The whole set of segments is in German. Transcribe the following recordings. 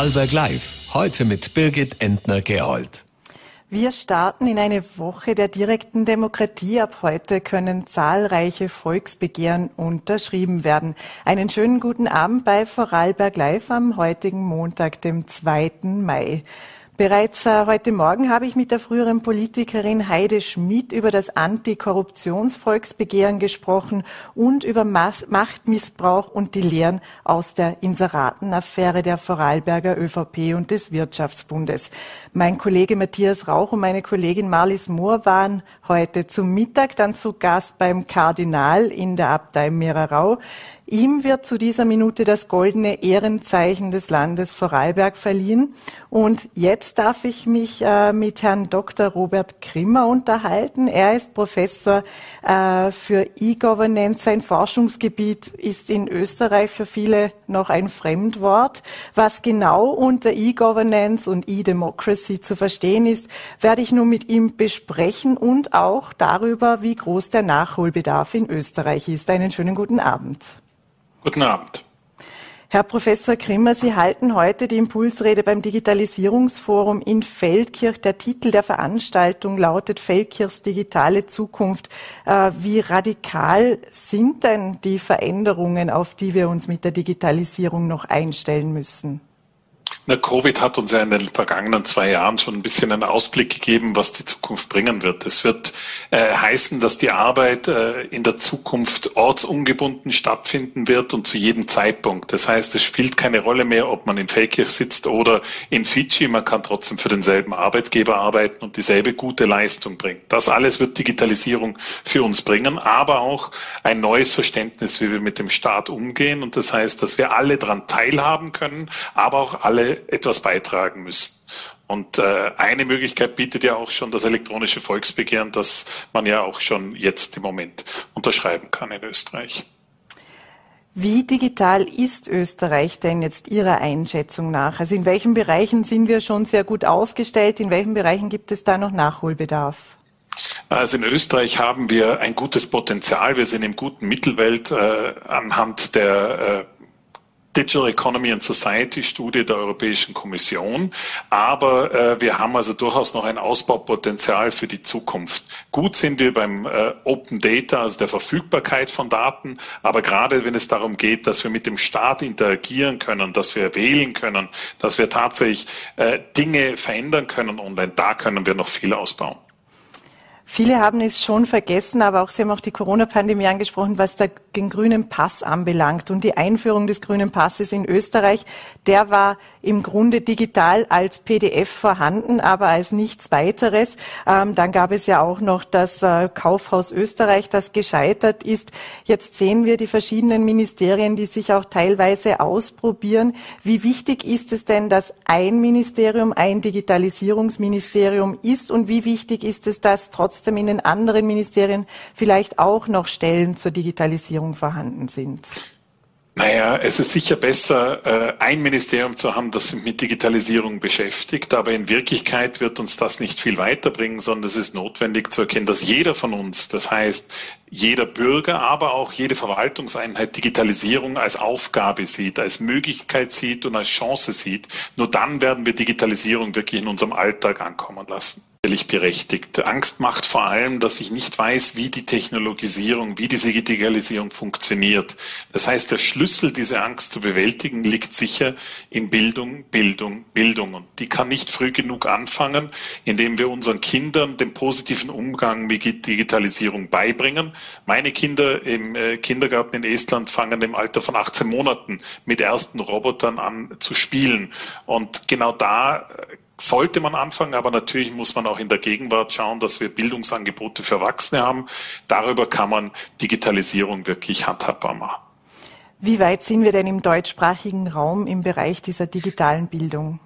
Vorarlberg Live. Heute mit Birgit Entner-Gerold. Wir starten in eine Woche der direkten Demokratie. Ab heute können zahlreiche Volksbegehren unterschrieben werden. Einen schönen guten Abend bei Vorarlberg Live am heutigen Montag, dem 2. Mai. Bereits äh, heute Morgen habe ich mit der früheren Politikerin Heide Schmidt über das Antikorruptionsvolksbegehren gesprochen und über Machtmissbrauch und die Lehren aus der Inseratenaffäre der Vorarlberger ÖVP und des Wirtschaftsbundes. Mein Kollege Matthias Rauch und meine Kollegin Marlies Mohr waren heute zum Mittag dann zu Gast beim Kardinal in der Abtei Mehrerau. Ihm wird zu dieser Minute das goldene Ehrenzeichen des Landes Vorarlberg verliehen. Und jetzt darf ich mich äh, mit Herrn Dr. Robert Grimmer unterhalten. Er ist Professor äh, für E-Governance. Sein Forschungsgebiet ist in Österreich für viele noch ein Fremdwort. Was genau unter E-Governance und E-Democracy zu verstehen ist, werde ich nun mit ihm besprechen und auch darüber, wie groß der Nachholbedarf in Österreich ist. Einen schönen guten Abend. Guten Abend. Herr Professor Grimmer, Sie halten heute die Impulsrede beim Digitalisierungsforum in Feldkirch. Der Titel der Veranstaltung lautet Feldkirchs digitale Zukunft. Äh, wie radikal sind denn die Veränderungen, auf die wir uns mit der Digitalisierung noch einstellen müssen? Na, Covid hat uns ja in den vergangenen zwei Jahren schon ein bisschen einen Ausblick gegeben, was die Zukunft bringen wird. Es wird äh, heißen, dass die Arbeit äh, in der Zukunft ortsungebunden stattfinden wird und zu jedem Zeitpunkt. Das heißt, es spielt keine Rolle mehr, ob man in Feldkirch sitzt oder in Fidschi. Man kann trotzdem für denselben Arbeitgeber arbeiten und dieselbe gute Leistung bringen. Das alles wird Digitalisierung für uns bringen, aber auch ein neues Verständnis, wie wir mit dem Staat umgehen. Und das heißt, dass wir alle daran teilhaben können, aber auch alle etwas beitragen müssen. Und äh, eine Möglichkeit bietet ja auch schon das elektronische Volksbegehren, das man ja auch schon jetzt im Moment unterschreiben kann in Österreich. Wie digital ist Österreich denn jetzt Ihrer Einschätzung nach? Also in welchen Bereichen sind wir schon sehr gut aufgestellt? In welchen Bereichen gibt es da noch Nachholbedarf? Also in Österreich haben wir ein gutes Potenzial. Wir sind im guten Mittelwelt äh, anhand der äh, Digital Economy and Society Studie der Europäischen Kommission. Aber äh, wir haben also durchaus noch ein Ausbaupotenzial für die Zukunft. Gut sind wir beim äh, Open Data, also der Verfügbarkeit von Daten. Aber gerade wenn es darum geht, dass wir mit dem Staat interagieren können, dass wir wählen können, dass wir tatsächlich äh, Dinge verändern können online, da können wir noch viel ausbauen. Viele haben es schon vergessen, aber auch Sie haben auch die Corona-Pandemie angesprochen, was den grünen Pass anbelangt und die Einführung des grünen Passes in Österreich. Der war im Grunde digital als PDF vorhanden, aber als nichts weiteres. Ähm, dann gab es ja auch noch das äh, Kaufhaus Österreich, das gescheitert ist. Jetzt sehen wir die verschiedenen Ministerien, die sich auch teilweise ausprobieren. Wie wichtig ist es denn, dass ein Ministerium ein Digitalisierungsministerium ist und wie wichtig ist es, dass trotzdem in den anderen Ministerien vielleicht auch noch Stellen zur Digitalisierung vorhanden sind? Naja, es ist sicher besser, äh, ein Ministerium zu haben, das sich mit Digitalisierung beschäftigt, aber in Wirklichkeit wird uns das nicht viel weiterbringen, sondern es ist notwendig zu erkennen, dass jeder von uns, das heißt jeder Bürger, aber auch jede Verwaltungseinheit Digitalisierung als Aufgabe sieht, als Möglichkeit sieht und als Chance sieht. Nur dann werden wir Digitalisierung wirklich in unserem Alltag ankommen lassen sicherlich berechtigt. Angst macht vor allem, dass ich nicht weiß, wie die Technologisierung, wie diese Digitalisierung funktioniert. Das heißt, der Schlüssel, diese Angst zu bewältigen, liegt sicher in Bildung, Bildung, Bildung. Und die kann nicht früh genug anfangen, indem wir unseren Kindern den positiven Umgang mit Digitalisierung beibringen. Meine Kinder im äh, Kindergarten in Estland fangen im Alter von 18 Monaten mit ersten Robotern an zu spielen. Und genau da äh, sollte man anfangen, aber natürlich muss man auch in der Gegenwart schauen, dass wir Bildungsangebote für Erwachsene haben. Darüber kann man Digitalisierung wirklich handhabbar machen. Wie weit sind wir denn im deutschsprachigen Raum im Bereich dieser digitalen Bildung?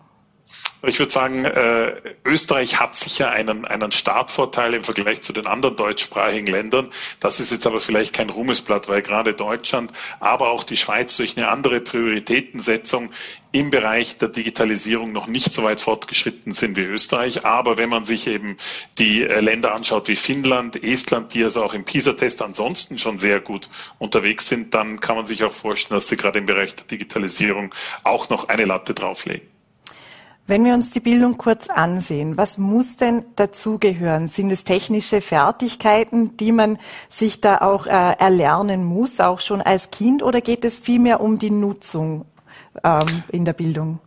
Ich würde sagen, äh, Österreich hat sicher einen, einen Startvorteil im Vergleich zu den anderen deutschsprachigen Ländern. Das ist jetzt aber vielleicht kein Ruhmesblatt, weil gerade Deutschland, aber auch die Schweiz durch eine andere Prioritätensetzung im Bereich der Digitalisierung noch nicht so weit fortgeschritten sind wie Österreich. Aber wenn man sich eben die äh, Länder anschaut wie Finnland, Estland, die also auch im PISA-Test ansonsten schon sehr gut unterwegs sind, dann kann man sich auch vorstellen, dass sie gerade im Bereich der Digitalisierung auch noch eine Latte drauflegen. Wenn wir uns die Bildung kurz ansehen, was muss denn dazugehören? Sind es technische Fertigkeiten, die man sich da auch äh, erlernen muss, auch schon als Kind, oder geht es vielmehr um die Nutzung ähm, in der Bildung?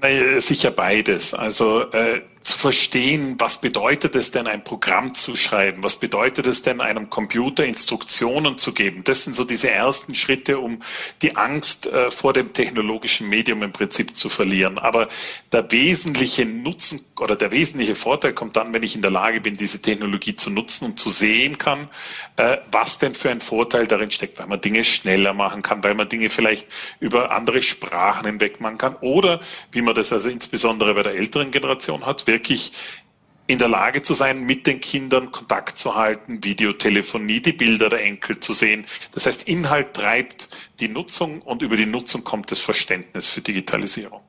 Naja, sicher beides. Also äh, zu verstehen, was bedeutet es denn, ein Programm zu schreiben? Was bedeutet es denn, einem Computer Instruktionen zu geben? Das sind so diese ersten Schritte, um die Angst äh, vor dem technologischen Medium im Prinzip zu verlieren. Aber der wesentliche Nutzen oder der wesentliche Vorteil kommt dann, wenn ich in der Lage bin, diese Technologie zu nutzen und zu sehen kann, äh, was denn für ein Vorteil darin steckt, weil man Dinge schneller machen kann, weil man Dinge vielleicht über andere Sprachen hinweg machen kann oder wie man das also insbesondere bei der älteren Generation hat, wirklich in der Lage zu sein, mit den Kindern Kontakt zu halten, Videotelefonie, die Bilder der Enkel zu sehen. Das heißt, Inhalt treibt die Nutzung und über die Nutzung kommt das Verständnis für Digitalisierung.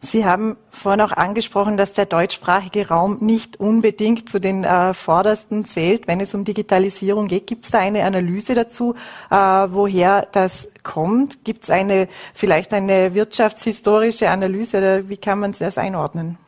Sie haben vorhin auch angesprochen, dass der deutschsprachige Raum nicht unbedingt zu den äh, vordersten zählt, wenn es um Digitalisierung geht. Gibt es da eine Analyse dazu, äh, woher das kommt? Gibt es eine vielleicht eine wirtschaftshistorische Analyse oder wie kann man das einordnen?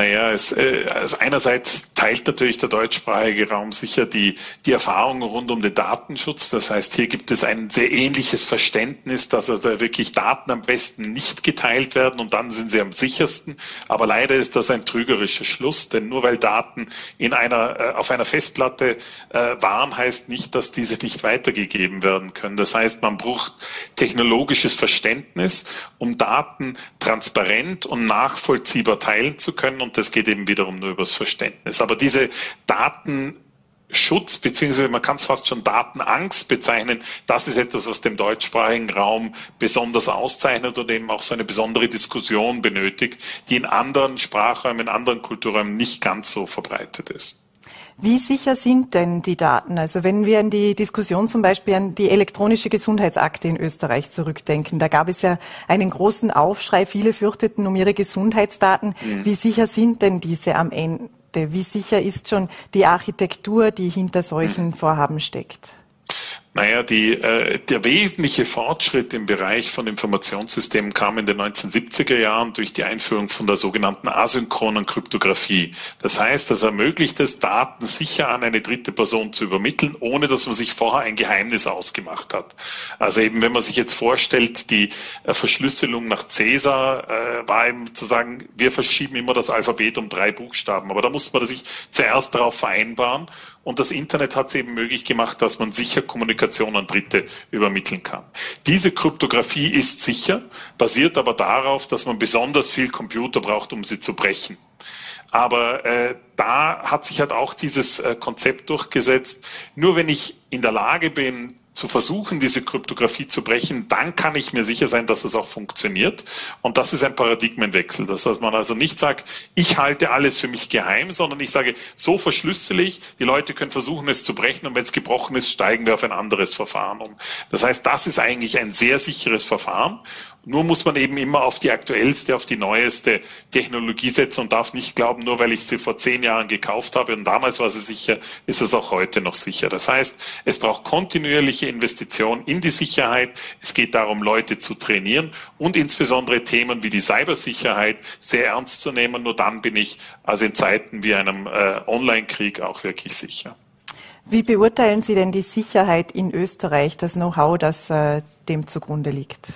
Naja, es, äh, also einerseits teilt natürlich der deutschsprachige Raum sicher die, die Erfahrungen rund um den Datenschutz. Das heißt, hier gibt es ein sehr ähnliches Verständnis, dass also wirklich Daten am besten nicht geteilt werden und dann sind sie am sichersten. Aber leider ist das ein trügerischer Schluss, denn nur weil Daten in einer, äh, auf einer Festplatte äh, waren, heißt nicht, dass diese nicht weitergegeben werden können. Das heißt, man braucht technologisches Verständnis, um Daten transparent und nachvollziehbar teilen zu können und das geht eben wiederum nur übers Verständnis. Aber diese Datenschutz, beziehungsweise man kann es fast schon Datenangst bezeichnen. Das ist etwas, was dem deutschsprachigen Raum besonders auszeichnet und eben auch so eine besondere Diskussion benötigt, die in anderen Sprachräumen, in anderen Kulturräumen nicht ganz so verbreitet ist. Wie sicher sind denn die Daten? Also wenn wir an die Diskussion zum Beispiel an die elektronische Gesundheitsakte in Österreich zurückdenken, da gab es ja einen großen Aufschrei, viele fürchteten um ihre Gesundheitsdaten. Mhm. Wie sicher sind denn diese am Ende? Wie sicher ist schon die Architektur, die hinter solchen mhm. Vorhaben steckt? Naja, die, äh, der wesentliche Fortschritt im Bereich von Informationssystemen kam in den 1970er Jahren durch die Einführung von der sogenannten asynchronen Kryptographie. Das heißt, das ermöglicht es, Daten sicher an eine dritte Person zu übermitteln, ohne dass man sich vorher ein Geheimnis ausgemacht hat. Also eben, wenn man sich jetzt vorstellt, die äh, Verschlüsselung nach Cäsar äh, war eben zu sagen, wir verschieben immer das Alphabet um drei Buchstaben. Aber da muss man sich zuerst darauf vereinbaren und das Internet hat es eben möglich gemacht, dass man sicher Kommunikation an Dritte übermitteln kann. Diese Kryptographie ist sicher, basiert aber darauf, dass man besonders viel Computer braucht, um sie zu brechen. Aber äh, da hat sich halt auch dieses äh, Konzept durchgesetzt. Nur wenn ich in der Lage bin, zu versuchen, diese Kryptographie zu brechen, dann kann ich mir sicher sein, dass es auch funktioniert. Und das ist ein Paradigmenwechsel. Das heißt, man also nicht sagt, ich halte alles für mich geheim, sondern ich sage, so verschlüssel ich, die Leute können versuchen, es zu brechen und wenn es gebrochen ist, steigen wir auf ein anderes Verfahren um. Das heißt, das ist eigentlich ein sehr sicheres Verfahren. Nur muss man eben immer auf die aktuellste, auf die neueste Technologie setzen und darf nicht glauben, nur weil ich sie vor zehn Jahren gekauft habe und damals war sie sicher, ist es auch heute noch sicher. Das heißt, es braucht kontinuierliche Investition in die Sicherheit. Es geht darum, Leute zu trainieren und insbesondere Themen wie die Cybersicherheit sehr ernst zu nehmen. Nur dann bin ich also in Zeiten wie einem äh, Online-Krieg auch wirklich sicher. Wie beurteilen Sie denn die Sicherheit in Österreich, das Know-how, das äh, dem zugrunde liegt?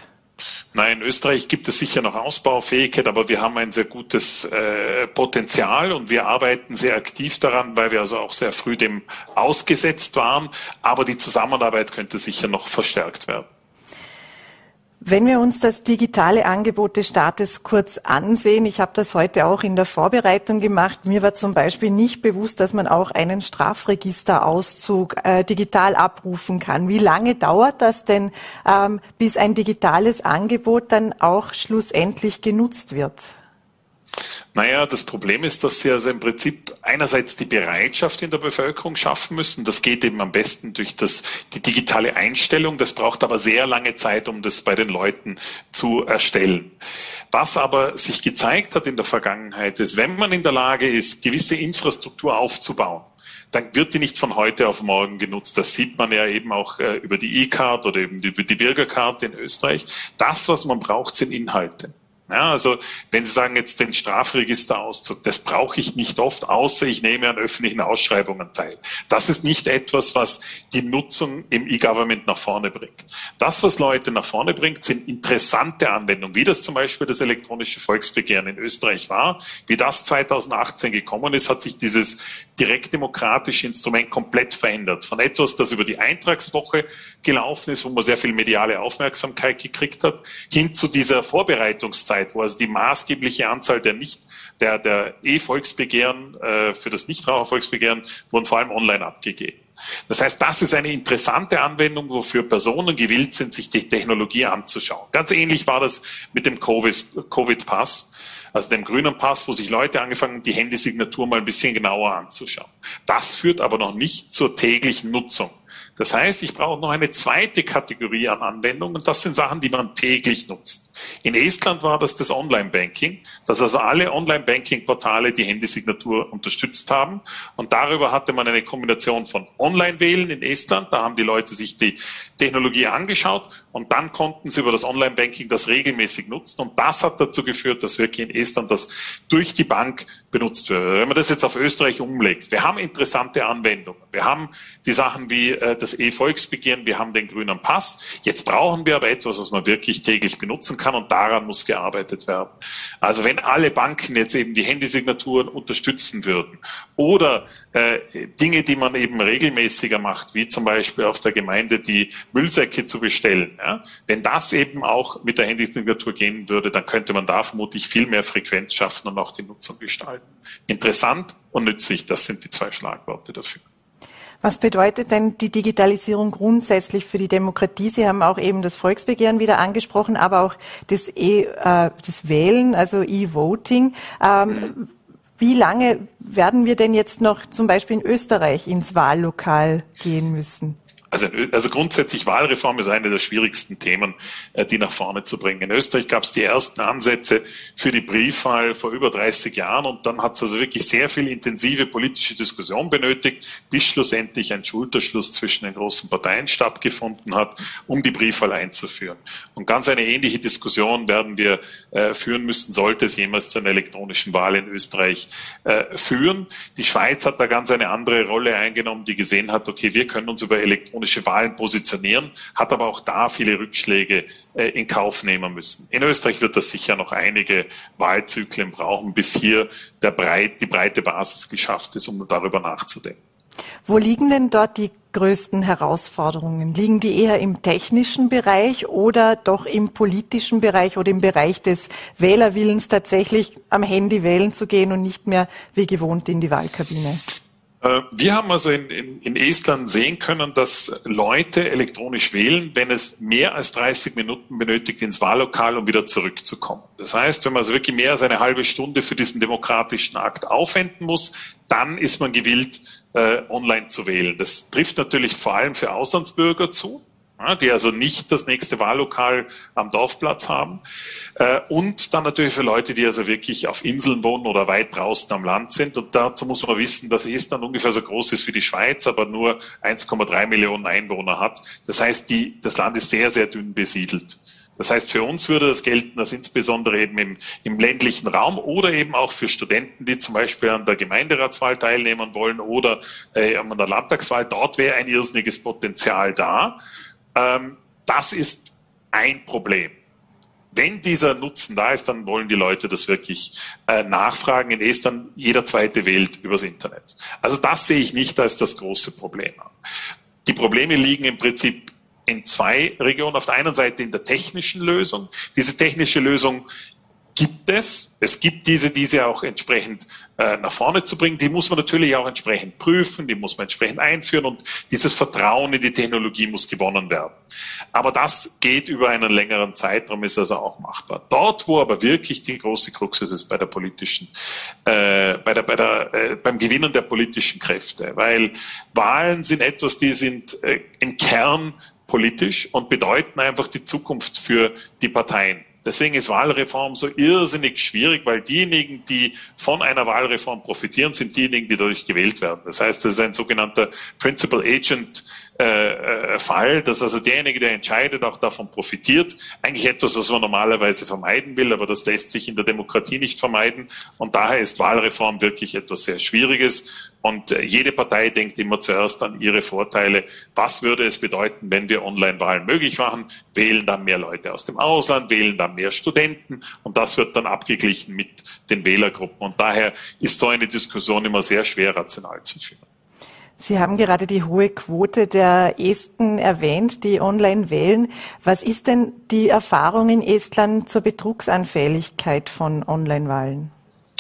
Nein, in Österreich gibt es sicher noch Ausbaufähigkeit, aber wir haben ein sehr gutes äh, Potenzial und wir arbeiten sehr aktiv daran, weil wir also auch sehr früh dem ausgesetzt waren. Aber die Zusammenarbeit könnte sicher noch verstärkt werden. Wenn wir uns das digitale Angebot des Staates kurz ansehen, ich habe das heute auch in der Vorbereitung gemacht, mir war zum Beispiel nicht bewusst, dass man auch einen Strafregisterauszug äh, digital abrufen kann. Wie lange dauert das denn, ähm, bis ein digitales Angebot dann auch schlussendlich genutzt wird? Naja, das Problem ist, dass sie also im Prinzip einerseits die Bereitschaft in der Bevölkerung schaffen müssen. Das geht eben am besten durch das, die digitale Einstellung. Das braucht aber sehr lange Zeit, um das bei den Leuten zu erstellen. Was aber sich gezeigt hat in der Vergangenheit ist, wenn man in der Lage ist, gewisse Infrastruktur aufzubauen, dann wird die nicht von heute auf morgen genutzt. Das sieht man ja eben auch äh, über die E-Card oder eben über die Bürgerkarte in Österreich. Das, was man braucht, sind Inhalte. Ja, also wenn Sie sagen jetzt den Strafregisterauszug, das brauche ich nicht oft, außer ich nehme an öffentlichen Ausschreibungen teil. Das ist nicht etwas, was die Nutzung im E-Government nach vorne bringt. Das, was Leute nach vorne bringt, sind interessante Anwendungen, wie das zum Beispiel das elektronische Volksbegehren in Österreich war. Wie das 2018 gekommen ist, hat sich dieses direktdemokratische Instrument komplett verändert. Von etwas, das über die Eintragswoche gelaufen ist, wo man sehr viel mediale Aufmerksamkeit gekriegt hat, hin zu dieser Vorbereitungszeit, wo also die maßgebliche Anzahl der nicht der der E-Volksbegehren äh, für das Nichtrauchervolksbegehren wurden vor allem online abgegeben. Das heißt, das ist eine interessante Anwendung, wofür Personen gewillt sind, sich die Technologie anzuschauen. Ganz ähnlich war das mit dem Covid-Pass, also dem grünen Pass, wo sich Leute angefangen haben, die Handysignatur mal ein bisschen genauer anzuschauen. Das führt aber noch nicht zur täglichen Nutzung. Das heißt, ich brauche noch eine zweite Kategorie an Anwendungen und das sind Sachen, die man täglich nutzt. In Estland war das das Online-Banking, dass also alle Online-Banking-Portale die Handysignatur unterstützt haben. Und darüber hatte man eine Kombination von Online-Wählen in Estland, da haben die Leute sich die Technologie angeschaut und dann konnten sie über das Online-Banking das regelmäßig nutzen und das hat dazu geführt, dass wirklich in Estland das durch die Bank benutzt wird. Wenn man das jetzt auf Österreich umlegt, wir haben interessante Anwendungen. Wir haben die Sachen wie äh, das E-Volksbegehren, wir haben den grünen Pass. Jetzt brauchen wir aber etwas, was man wirklich täglich benutzen kann und daran muss gearbeitet werden. Also wenn alle Banken jetzt eben die Handysignaturen unterstützen würden oder äh, Dinge, die man eben regelmäßiger macht, wie zum Beispiel auf der Gemeinde die Müllsäcke zu bestellen, ja, wenn das eben auch mit der Handysignatur gehen würde, dann könnte man da vermutlich viel mehr Frequenz schaffen und auch die Nutzung gestalten. Interessant und nützlich, das sind die zwei Schlagworte dafür. Was bedeutet denn die Digitalisierung grundsätzlich für die Demokratie? Sie haben auch eben das Volksbegehren wieder angesprochen, aber auch das, e, äh, das Wählen, also E-Voting. Ähm, mhm. Wie lange werden wir denn jetzt noch zum Beispiel in Österreich ins Wahllokal gehen müssen? Also, also grundsätzlich Wahlreform ist eine der schwierigsten Themen, äh, die nach vorne zu bringen. In Österreich gab es die ersten Ansätze für die Briefwahl vor über 30 Jahren und dann hat es also wirklich sehr viel intensive politische Diskussion benötigt, bis schlussendlich ein Schulterschluss zwischen den großen Parteien stattgefunden hat, um die Briefwahl einzuführen. Und ganz eine ähnliche Diskussion werden wir äh, führen müssen, sollte es jemals zu einer elektronischen Wahl in Österreich äh, führen. Die Schweiz hat da ganz eine andere Rolle eingenommen, die gesehen hat, okay, wir können uns über elektronische elektronische Wahlen positionieren, hat aber auch da viele Rückschläge äh, in Kauf nehmen müssen. In Österreich wird das sicher noch einige Wahlzyklen brauchen, bis hier der breit, die breite Basis geschafft ist, um darüber nachzudenken. Wo liegen denn dort die größten Herausforderungen? Liegen die eher im technischen Bereich oder doch im politischen Bereich oder im Bereich des Wählerwillens tatsächlich am Handy wählen zu gehen und nicht mehr wie gewohnt in die Wahlkabine? Äh, wir haben also in, in, in, Estland sehen können, dass Leute elektronisch wählen, wenn es mehr als 30 Minuten benötigt ins Wahllokal, um wieder zurückzukommen. Das heißt, wenn man also wirklich mehr als eine halbe Stunde für diesen demokratischen Akt aufwenden muss, dann ist man gewillt, äh, online zu wählen. Das trifft natürlich vor allem für Auslandsbürger zu die also nicht das nächste Wahllokal am Dorfplatz haben. Äh, und dann natürlich für Leute, die also wirklich auf Inseln wohnen oder weit draußen am Land sind. Und dazu muss man wissen, dass Estland ungefähr so groß ist wie die Schweiz, aber nur 1,3 Millionen Einwohner hat. Das heißt, die, das Land ist sehr, sehr dünn besiedelt. Das heißt, für uns würde das gelten, dass insbesondere eben im, im, ländlichen Raum oder eben auch für Studenten, die zum Beispiel an der Gemeinderatswahl teilnehmen wollen oder äh, an der Landtagswahl, dort wäre ein irrsinniges Potenzial da. Ähm, das ist ein Problem. Wenn dieser Nutzen da ist, dann wollen die Leute das wirklich äh, nachfragen. In Estland jeder zweite wählt übers Internet. Also das sehe ich nicht als das große Problem Die Probleme liegen im Prinzip in zwei Regionen. Auf der einen Seite in der technischen Lösung. Diese technische Lösung gibt es. Es gibt diese, diese auch entsprechend äh, nach vorne zu bringen. Die muss man natürlich auch entsprechend prüfen, die muss man entsprechend einführen und dieses Vertrauen in die Technologie muss gewonnen werden. Aber das geht über einen längeren Zeitraum, ist also auch machbar. Dort, wo aber wirklich die große Krux ist, ist bei der politischen, äh, bei der, bei der, äh, beim Gewinnen der politischen Kräfte, weil Wahlen sind etwas, die sind äh, im Kern politisch und bedeuten einfach die Zukunft für die Parteien. Deswegen ist Wahlreform so irrsinnig schwierig, weil diejenigen, die von einer Wahlreform profitieren, sind diejenigen, die dadurch gewählt werden. Das heißt, das ist ein sogenannter Principal Agent äh, äh, Fall, dass also derjenige, der entscheidet, auch davon profitiert. Eigentlich etwas, was man normalerweise vermeiden will, aber das lässt sich in der Demokratie nicht vermeiden. Und daher ist Wahlreform wirklich etwas sehr Schwieriges. Und äh, jede Partei denkt immer zuerst an ihre Vorteile. Was würde es bedeuten, wenn wir Online-Wahlen möglich machen? Wählen dann mehr Leute aus dem Ausland, wählen dann mehr Studenten und das wird dann abgeglichen mit den Wählergruppen. Und daher ist so eine Diskussion immer sehr schwer rational zu führen. Sie haben gerade die hohe Quote der Esten erwähnt, die online wählen. Was ist denn die Erfahrung in Estland zur Betrugsanfälligkeit von Online-Wahlen?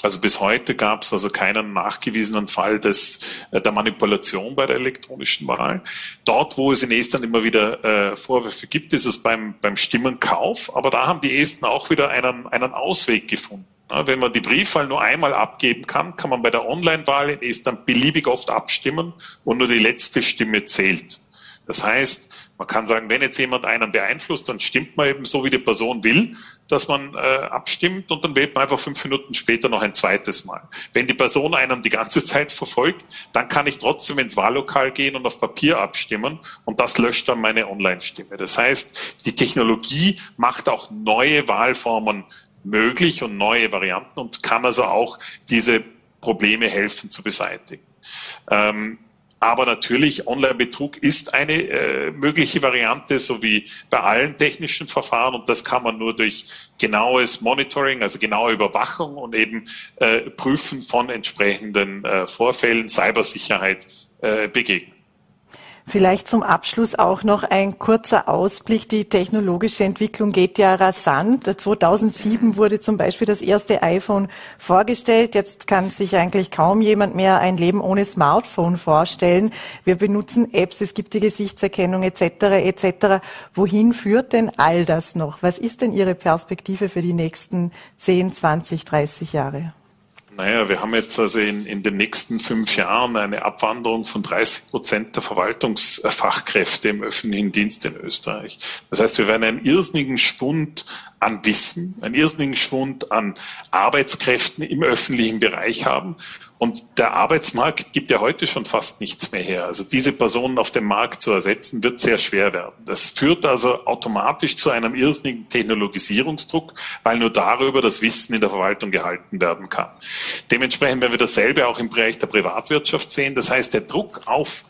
Also bis heute gab es also keinen nachgewiesenen Fall des, äh, der Manipulation bei der elektronischen Wahl. Dort, wo es in Estland immer wieder äh, Vorwürfe gibt, ist es beim, beim Stimmenkauf. Aber da haben die Esten auch wieder einen, einen Ausweg gefunden. Wenn man die Briefwahl nur einmal abgeben kann, kann man bei der Online-Wahl in Estland beliebig oft abstimmen und nur die letzte Stimme zählt. Das heißt, man kann sagen, wenn jetzt jemand einen beeinflusst, dann stimmt man eben so, wie die Person will, dass man äh, abstimmt und dann wählt man einfach fünf Minuten später noch ein zweites Mal. Wenn die Person einen die ganze Zeit verfolgt, dann kann ich trotzdem ins Wahllokal gehen und auf Papier abstimmen und das löscht dann meine Online-Stimme. Das heißt, die Technologie macht auch neue Wahlformen möglich und neue Varianten und kann also auch diese Probleme helfen zu beseitigen. Ähm, aber natürlich, Online-Betrug ist eine äh, mögliche Variante, so wie bei allen technischen Verfahren. Und das kann man nur durch genaues Monitoring, also genaue Überwachung und eben äh, Prüfen von entsprechenden äh, Vorfällen, Cybersicherheit äh, begegnen. Vielleicht zum Abschluss auch noch ein kurzer Ausblick. Die technologische Entwicklung geht ja rasant. 2007 wurde zum Beispiel das erste iPhone vorgestellt. Jetzt kann sich eigentlich kaum jemand mehr ein Leben ohne Smartphone vorstellen. Wir benutzen Apps, es gibt die Gesichtserkennung etc. etc. Wohin führt denn all das noch? Was ist denn Ihre Perspektive für die nächsten 10, 20, 30 Jahre? Naja, wir haben jetzt also in, in den nächsten fünf Jahren eine Abwanderung von 30 Prozent der Verwaltungsfachkräfte im öffentlichen Dienst in Österreich. Das heißt, wir werden einen irrsinnigen Schwund an Wissen, einen irrsinnigen Schwund an Arbeitskräften im öffentlichen Bereich haben. Und der Arbeitsmarkt gibt ja heute schon fast nichts mehr her. Also diese Personen auf dem Markt zu ersetzen, wird sehr schwer werden. Das führt also automatisch zu einem irrsinnigen Technologisierungsdruck, weil nur darüber das Wissen in der Verwaltung gehalten werden kann. Dementsprechend werden wir dasselbe auch im Bereich der Privatwirtschaft sehen. Das heißt, der Druck auf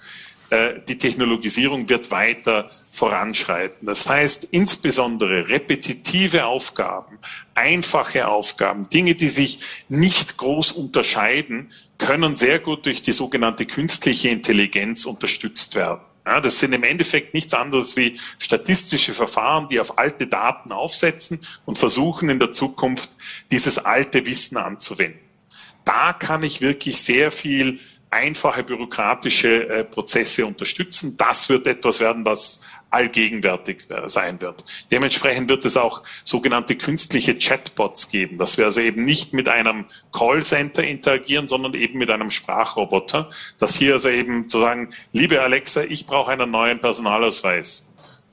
äh, die Technologisierung wird weiter voranschreiten. Das heißt, insbesondere repetitive Aufgaben, einfache Aufgaben, Dinge, die sich nicht groß unterscheiden, können sehr gut durch die sogenannte künstliche Intelligenz unterstützt werden. Ja, das sind im Endeffekt nichts anderes wie statistische Verfahren, die auf alte Daten aufsetzen und versuchen in der Zukunft dieses alte Wissen anzuwenden. Da kann ich wirklich sehr viel einfache bürokratische äh, Prozesse unterstützen. Das wird etwas werden, was allgegenwärtig äh, sein wird. Dementsprechend wird es auch sogenannte künstliche Chatbots geben, dass wir also eben nicht mit einem Callcenter interagieren, sondern eben mit einem Sprachroboter, dass hier also eben zu sagen, liebe Alexa, ich brauche einen neuen Personalausweis.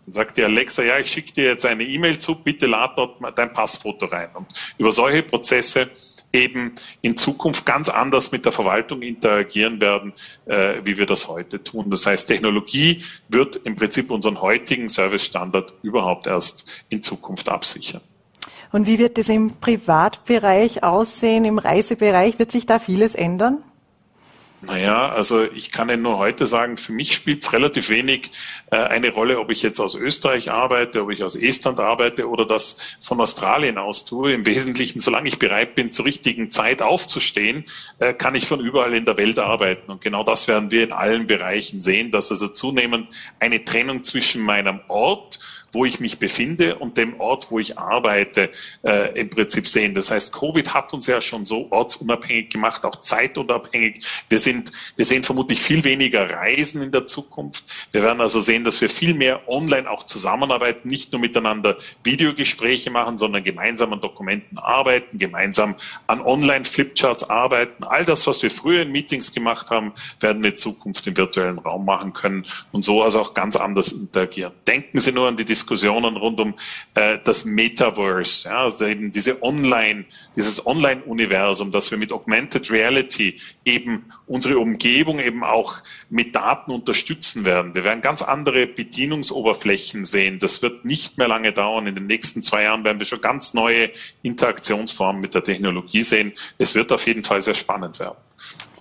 Dann sagt die Alexa, ja, ich schicke dir jetzt eine E-Mail zu, bitte lad dort dein Passfoto rein. Und über solche Prozesse eben in Zukunft ganz anders mit der Verwaltung interagieren werden, äh, wie wir das heute tun. Das heißt, Technologie wird im Prinzip unseren heutigen Servicestandard überhaupt erst in Zukunft absichern. Und wie wird es im Privatbereich aussehen, im Reisebereich? Wird sich da vieles ändern? Naja, also ich kann Ihnen nur heute sagen, für mich spielt es relativ wenig äh, eine Rolle, ob ich jetzt aus Österreich arbeite, ob ich aus Estland arbeite oder das von Australien aus tue. Im Wesentlichen, solange ich bereit bin, zur richtigen Zeit aufzustehen, äh, kann ich von überall in der Welt arbeiten. Und genau das werden wir in allen Bereichen sehen, dass also zunehmend eine Trennung zwischen meinem Ort wo ich mich befinde und dem Ort, wo ich arbeite, äh, im Prinzip sehen. Das heißt, Covid hat uns ja schon so ortsunabhängig gemacht, auch zeitunabhängig. Wir sehen sind, wir sehen vermutlich viel weniger Reisen in der Zukunft. Wir werden also sehen, dass wir viel mehr online auch zusammenarbeiten, nicht nur miteinander Videogespräche machen, sondern gemeinsam an Dokumenten arbeiten, gemeinsam an Online-Flipcharts arbeiten. All das, was wir früher in Meetings gemacht haben, werden wir in Zukunft im virtuellen Raum machen können und so also auch ganz anders interagieren. Denken Sie nur an die Diskussionen rund um äh, das Metaverse, ja, also eben diese Online, dieses Online-Universum, dass wir mit Augmented Reality eben unsere Umgebung eben auch mit Daten unterstützen werden. Wir werden ganz andere Bedienungsoberflächen sehen. Das wird nicht mehr lange dauern. In den nächsten zwei Jahren werden wir schon ganz neue Interaktionsformen mit der Technologie sehen. Es wird auf jeden Fall sehr spannend werden.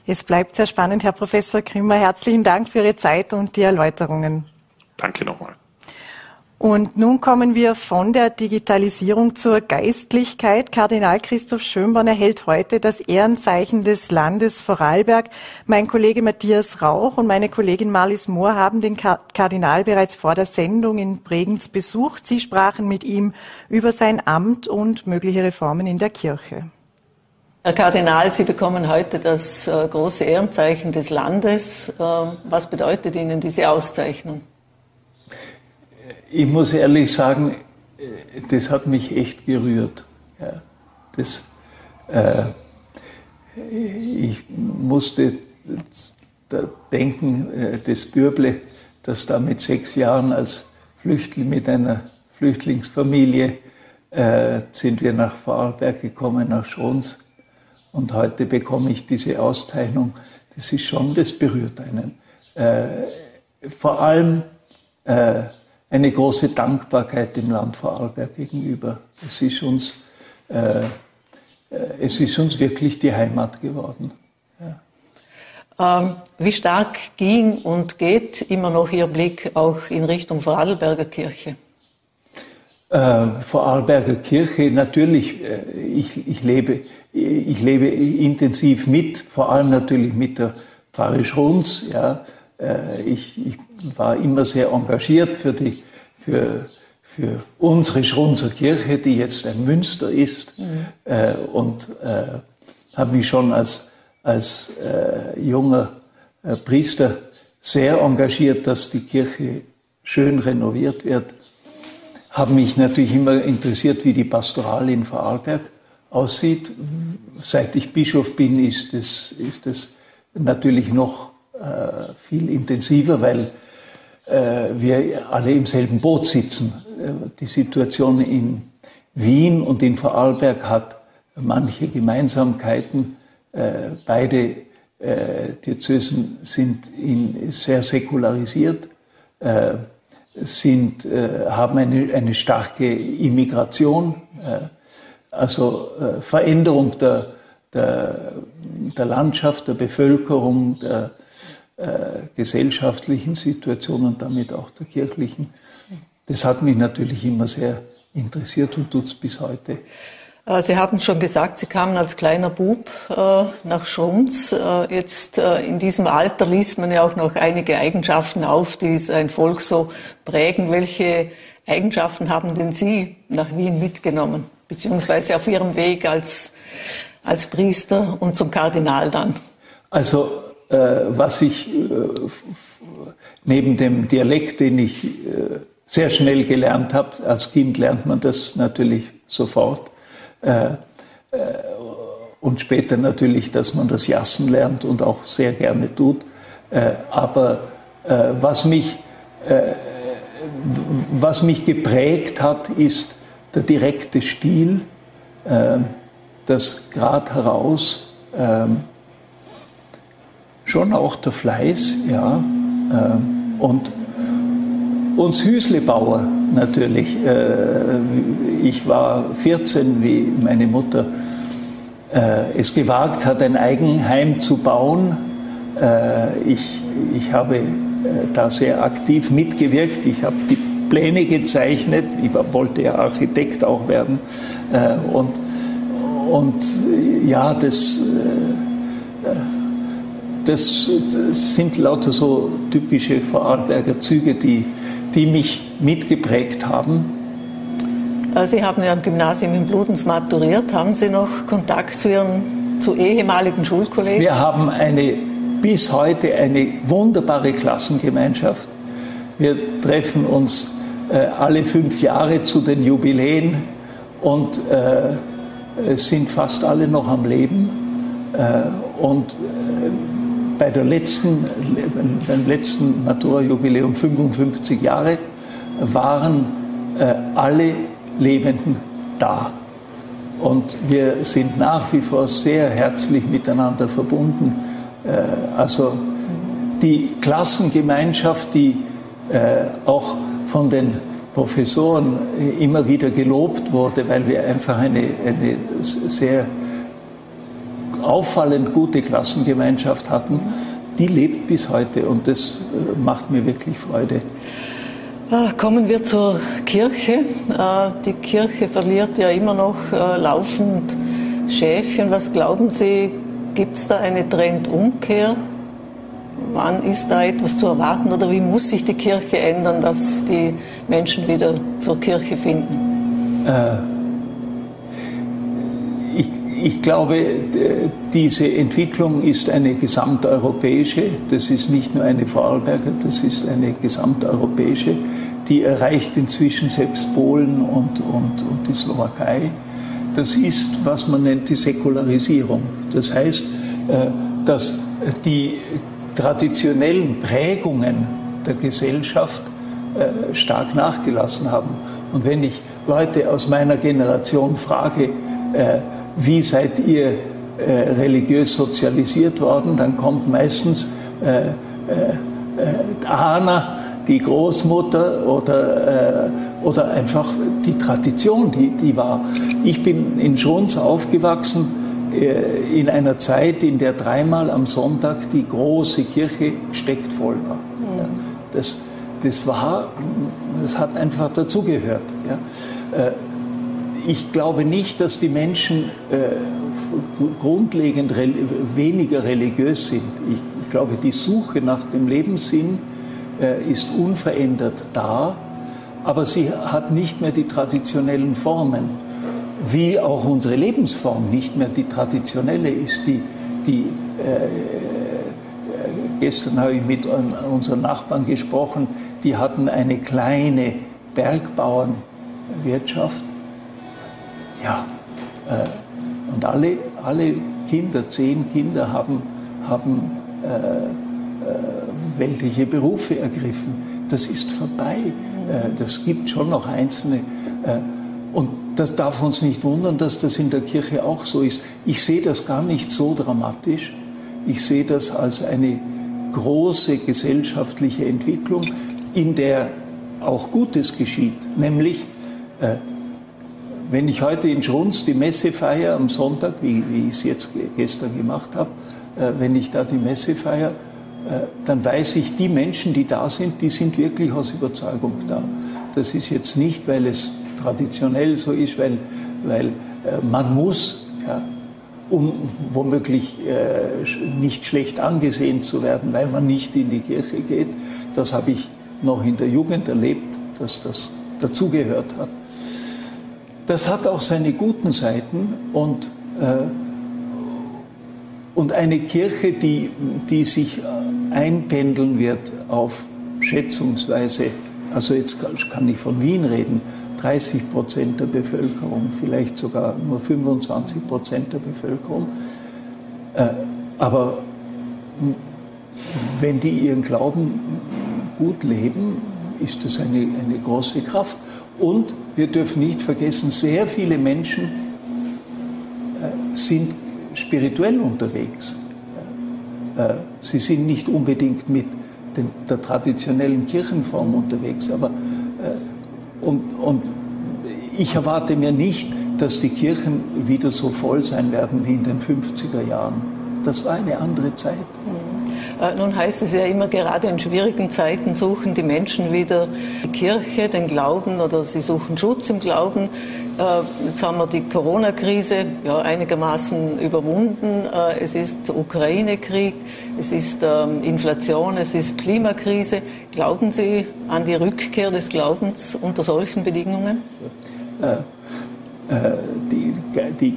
Es bleibt sehr spannend, Herr Professor Krimmer. Herzlichen Dank für Ihre Zeit und die Erläuterungen. Danke nochmal. Und nun kommen wir von der Digitalisierung zur Geistlichkeit. Kardinal Christoph Schönborn erhält heute das Ehrenzeichen des Landes Vorarlberg. Mein Kollege Matthias Rauch und meine Kollegin Marlies Mohr haben den Kardinal bereits vor der Sendung in Bregenz besucht. Sie sprachen mit ihm über sein Amt und mögliche Reformen in der Kirche. Herr Kardinal, Sie bekommen heute das äh, große Ehrenzeichen des Landes. Äh, was bedeutet Ihnen diese Auszeichnung? Ich muss ehrlich sagen, das hat mich echt gerührt. Ja, das, äh, ich musste denken, äh, das Bürble, das da mit sechs Jahren als Flüchtling mit einer Flüchtlingsfamilie äh, sind wir nach Vorarlberg gekommen, nach Schrons. Und heute bekomme ich diese Auszeichnung. Das ist schon, das berührt einen. Äh, vor allem äh, eine große Dankbarkeit dem Land Vorarlberg gegenüber. Es ist uns, äh, äh, es ist uns wirklich die Heimat geworden. Ja. Ähm, wie stark ging und geht immer noch Ihr Blick auch in Richtung Vorarlberger Kirche? Äh, Vorarlberger Kirche, natürlich, äh, ich, ich, lebe, ich lebe intensiv mit, vor allem natürlich mit der Pfarre Schruns, ja, äh, ich, ich, war immer sehr engagiert für, die, für, für unsere Schrunzer Kirche, die jetzt ein Münster ist, mhm. Äh, und äh, habe mich schon als, als äh, junger äh, Priester sehr engagiert, dass die Kirche schön renoviert wird. Habe mich natürlich immer interessiert, wie die Pastoral in Vorarlberg aussieht. Seit ich Bischof bin, ist es, ist es natürlich noch äh, viel intensiver, weil wir alle im selben Boot sitzen. Äh, die Situation in Wien und in Vorarlberg hat manche Gemeinsamkeiten. Beide Diözesen sind in, sehr säkularisiert, sind, haben eine, eine starke Immigration, also Veränderung der, der, der Landschaft, der Bevölkerung, der, äh, gesellschaftlichen Situation und damit auch der kirchlichen. Das hat mich natürlich immer sehr interessiert und tut es bis heute. Äh, Sie haben schon gesagt, Sie kamen als kleiner Bub äh, nach Schrunz. Äh, jetzt äh, in diesem Alter liest man ja auch noch einige Eigenschaften auf, die ein Volk so prägen. Welche Eigenschaften haben denn Sie nach Wien mitgenommen, beziehungsweise auf Ihrem Weg als, als Priester und zum Kardinal dann? Also äh, was ich äh, neben dem Dialekt, den ich äh, sehr schnell gelernt habe, als Kind lernt man das natürlich sofort, und später natürlich, dass man das Jassen lernt und auch sehr gerne tut. Aber was mich, was mich geprägt hat, ist der direkte Stil, das gerade heraus, ähm, schon auch der Fleiß, ja. Ähm, und uns Hüslebauer natürlich. Äh, ich war 14, wie meine Mutter äh, es gewagt hat, ein Eigenheim zu bauen. Äh, ich, ich habe da sehr aktiv mitgewirkt. Ich habe die Pläne gezeichnet. Ich wollte ja Architekt auch werden. Und, und ja, das das, das, sind lauter so typische Vorarlberger Züge, die, die mich mitgeprägt haben. Sie haben ja am Gymnasium in Bludenz maturiert. Haben Sie noch Kontakt zu Ihren zu ehemaligen Schulkollegen? Wir haben eine bis heute eine wunderbare Klassengemeinschaft. Wir treffen uns äh, alle fünf Jahre zu den Jubiläen und äh, sind fast alle noch am Leben. Äh, und äh, bei der letzten, beim letzten Matura-Jubiläum 55 Jahre waren äh, alle Lebenden da. Und wir sind nach wie vor sehr herzlich miteinander verbunden. Äh, also die Klassengemeinschaft, die äh, auch von den Professoren immer wieder gelobt wurde, weil wir einfach eine, eine sehr auffallend gute Klassengemeinschaft hatten, die lebt bis heute und das äh, macht mir wirklich Freude. Ah, kommen wir zur Kirche. Ah, die Kirche verliert ja immer noch äh, laufend Schäfchen. Was glauben Sie, gibt es da eine Trendumkehr? Wann ist da etwas zu erwarten oder wie muss sich die Kirche ändern, dass die Menschen wieder zur Kirche finden? Äh, ich, glaube, diese Entwicklung ist eine gesamteuropäische. Das ist nicht nur eine Vorarlberger, das ist eine gesamteuropäische die erreicht inzwischen selbst Polen und, und, und die Slowakei. Das ist, was man nennt, die Säkularisierung. Das heißt, äh, dass die traditionellen Prägungen der Gesellschaft äh, stark nachgelassen haben. Und wenn ich Leute aus meiner Generation frage, äh, wie seid ihr religiös sozialisiert worden, dann kommt meistens Anna die Großmutter oder, äh, oder einfach die Tradition, die, die war. Ich bin in Schruns aufgewachsen äh, in einer Zeit, in der dreimal am Sonntag die große Kirche steckt voll war. Ja, das, das war, das hat einfach dazugehört. Ja. Ich glaube nicht, dass die Menschen äh, grundlegend re weniger religiös sind. Ich, ich, glaube, die Suche nach dem Lebenssinn äh, ist unverändert da, aber sie hat nicht mehr die traditionellen Formen, wie auch unsere Lebensform nicht mehr die traditionelle ist, die, die äh, Gestern habe ich mit unseren Nachbarn gesprochen, die hatten eine kleine Bergbauernwirtschaft. Ja, äh, und alle, alle Kinder, zehn Kinder haben, haben äh, weltliche Berufe ergriffen. Das ist vorbei. Äh, das gibt schon noch einzelne. Äh, und das darf uns nicht wundern, dass das in der Kirche auch so ist. Ich sehe das gar nicht so dramatisch. Ich sehe das als eine große gesellschaftliche Entwicklung, in der auch Gutes geschieht. Nämlich, äh, wenn ich heute in Schrunz die Messe feiere am Sonntag, wie, wie ich es jetzt gestern gemacht habe, wenn ich da die Messe feiere, äh, dann weiß ich, die Menschen, die da sind, die sind wirklich aus Überzeugung da. Das ist jetzt nicht, weil es traditionell so ist, weil, weil äh, man muss, ja, um womöglich äh, nicht schlecht angesehen zu werden, weil man nicht in die Kirche geht. Das habe ich noch in der Jugend erlebt, dass das dazugehört hat. Das hat auch seine guten Seiten und äh, und eine Kirche, die, die sich einpendeln wird auf schätzungsweise, also jetzt kann ich von Wien reden, 30 Prozent der Bevölkerung, vielleicht sogar nur 25 Prozent der Bevölkerung. Äh, aber wenn die ihren Glauben gut leben, ist das eine, eine große Kraft. Und wir dürfen nicht vergessen, sehr viele Menschen äh, sind spirituell unterwegs. Äh, sie sind nicht unbedingt mit der traditionellen Kirchenform unterwegs, aber äh, und, und ich erwarte mir nicht, dass die Kirchen wieder so voll sein werden wie in den 50er Jahren. Das war eine andere Zeit. Äh, nun heißt es ja immer, gerade in schwierigen Zeiten suchen die Menschen wieder die Kirche, den Glauben oder sie suchen Schutz im Glauben. Äh, jetzt haben wir die Corona-Krise ja, einigermaßen überwunden. Äh, es ist Ukraine-Krieg, es ist ähm, Inflation, es ist Klimakrise. Glauben Sie an die Rückkehr des Glaubens unter solchen Bedingungen? die, die,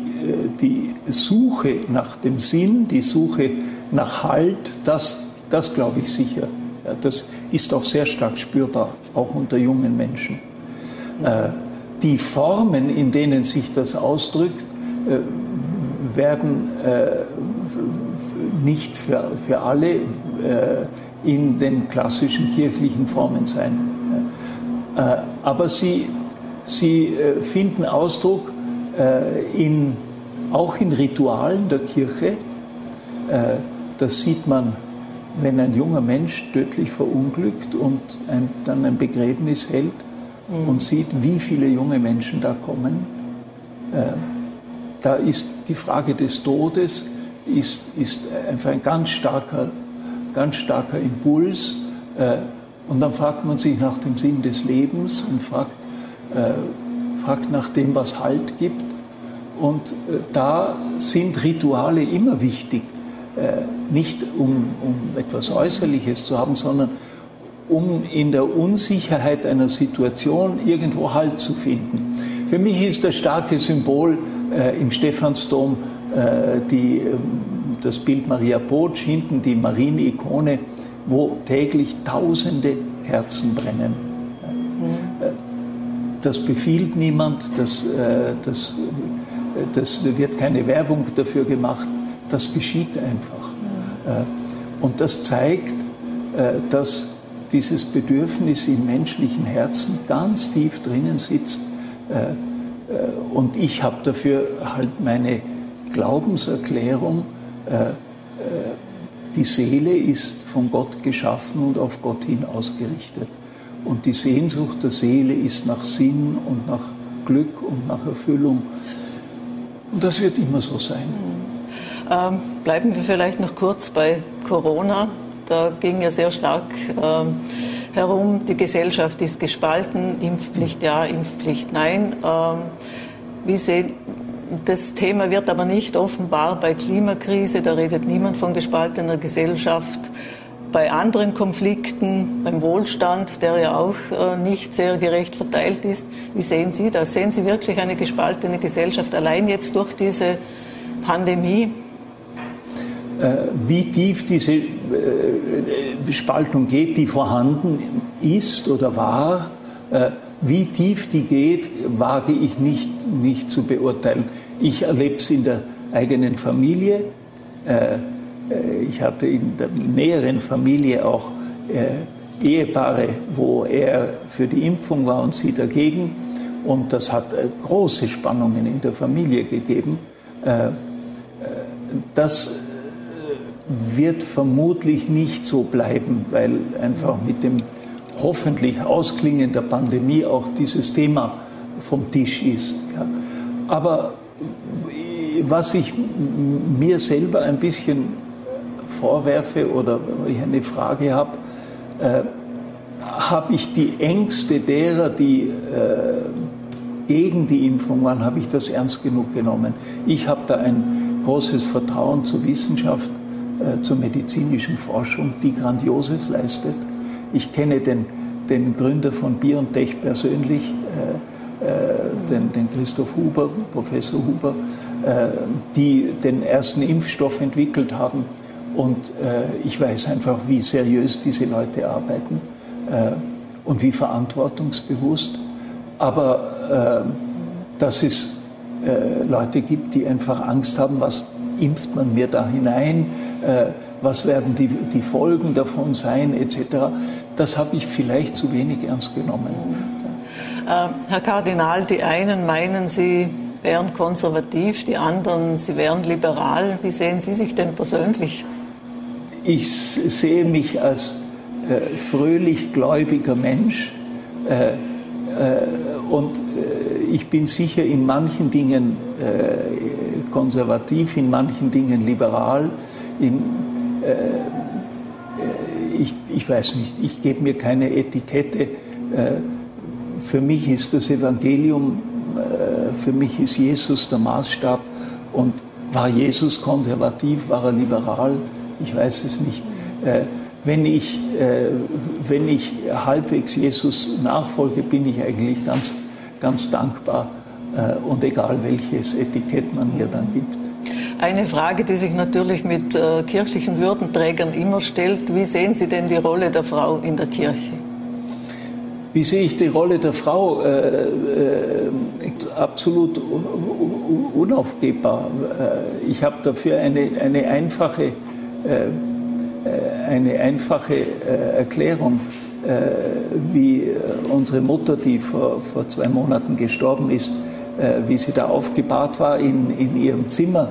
die Suche nach dem Sinn, die Suche nach Halt, das, das glaube ich sicher. Ja, das ist auch sehr stark spürbar, auch unter jungen Menschen. Äh, die Formen, in denen sich das ausdrückt, äh, werden äh, nicht für, für alle äh, in den klassischen kirchlichen Formen sein. Äh, aber sie, sie äh, finden Ausdruck in, auch in Ritualen der Kirche. Das sieht man wenn ein junger Mensch tödlich verunglückt und ein, dann ein Begräbnis hält mhm. und sieht, wie viele junge Menschen da kommen, äh, da ist die Frage des Todes ist, ist einfach ein ganz starker, ganz starker Impuls. Äh, und dann fragt man sich nach dem Sinn des Lebens und fragt, äh, fragt nach dem, was Halt gibt. Und äh, da sind Rituale immer wichtig. Äh, nicht um, um etwas Äußerliches zu haben, sondern um in der Unsicherheit einer Situation irgendwo Halt zu finden. Für mich ist das starke Symbol äh, im Stephansdom äh, die, äh, das Bild Maria Potsch, hinten die Marienikone, wo täglich tausende Kerzen brennen. Mhm. Das befiehlt niemand, das, äh, das, das wird keine Werbung dafür gemacht das geschieht einfach. Äh, und das zeigt, äh, dass dieses Bedürfnis im menschlichen Herzen ganz tief drinnen sitzt. Äh, und ich habe dafür halt meine Glaubenserklärung, die Seele ist von Gott geschaffen und auf Gott hin ausgerichtet. Und die Sehnsucht der Seele ist nach Sinn und nach Glück und nach Erfüllung. Und das wird immer so sein. Ähm, bleiben wir vielleicht noch kurz bei Corona. Da ging ja sehr stark ähm, herum, die Gesellschaft ist gespalten, Impfpflicht ja, Impfpflicht nein. Ähm, wie sehen, das Thema wird aber nicht offenbar bei Klimakrise, da redet niemand von gespaltener Gesellschaft. Bei anderen Konflikten, beim Wohlstand, der ja auch äh, nicht sehr gerecht verteilt ist, wie sehen Sie das? Sehen Sie wirklich eine gespaltene Gesellschaft allein jetzt durch diese Pandemie? Äh, wie tief diese äh, Spaltung geht, die vorhanden ist oder war, äh, wie tief die geht, wage ich nicht, nicht zu beurteilen. Ich erlebe es in der eigenen Familie. Ich hatte in der näheren Familie auch Ehepaare, wo er für die Impfung war und sie dagegen. Und das hat große Spannungen in der Familie gegeben. Das wird vermutlich nicht so bleiben, weil einfach mit dem hoffentlich Ausklingen der Pandemie auch dieses Thema vom Tisch ist. Aber was ich mir selber ein bisschen vorwerfe oder ich eine Frage habe, äh, habe ich die Ängste derer, die äh, gegen die Impfung waren, habe ich das ernst genug genommen. Ich habe da ein großes Vertrauen zur Wissenschaft äh, zur medizinischen Forschung, die Grandioses leistet. Ich kenne den, den Gründer von BioNTech persönlich, äh, äh, den, den, Christoph Huber, Professor Huber, äh, die den ersten Impfstoff entwickelt haben. Und ich weiß einfach, wie seriös diese Leute arbeiten und wie verantwortungsbewusst. Aber dass es Leute gibt, die einfach Angst haben, was impft man mir da hinein, was werden die, die Folgen davon sein, etc. Das habe ich vielleicht zu wenig ernst genommen. Äh, Herr Kardinal, die einen meinen, Sie wären konservativ, die anderen, Sie wären liberal. Wie sehen Sie sich denn persönlich? Ich sehe mich als äh, fröhlich gläubiger Mensch äh, äh, und äh, ich bin sicher in manchen Dingen konservativ, in manchen Dingen liberal in, äh, äh, ich, ich weiß nicht, ich gebe mir keine Etikette. Äh, für mich ist das Evangelium, äh, für mich ist Jesus der Maßstab. Und war Jesus konservativ, war er liberal? Ich weiß es nicht. Wenn ich, wenn ich halbwegs Jesus nachfolge, bin ich eigentlich ganz, ganz dankbar und egal welches Etikett man mir dann gibt. Eine Frage, die sich natürlich mit äh, kirchlichen Würdenträgern immer stellt, wie sehen Sie denn die Rolle der Frau in der Kirche? Wie sehe ich die Rolle der Frau? Äh, äh, absolut unaufgebbar. Äh, ich habe dafür eine, eine einfache, äh, äh, eine einfache Erklärung, wie unsere Mutter, die vor, vor zwei Monaten gestorben ist, wie sie da aufgebahrt war in, in ihrem Zimmer.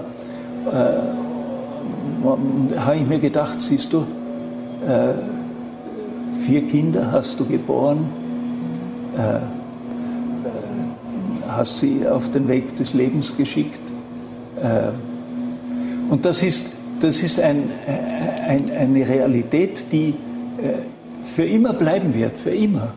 Habe ich mir gedacht, siehst du, vier Kinder hast du geboren, äh, äh, hast sie auf den Weg des Lebens geschickt. Äh, und das ist, das ist ein, ein, eine Realität, die für immer bleiben wird, für immer.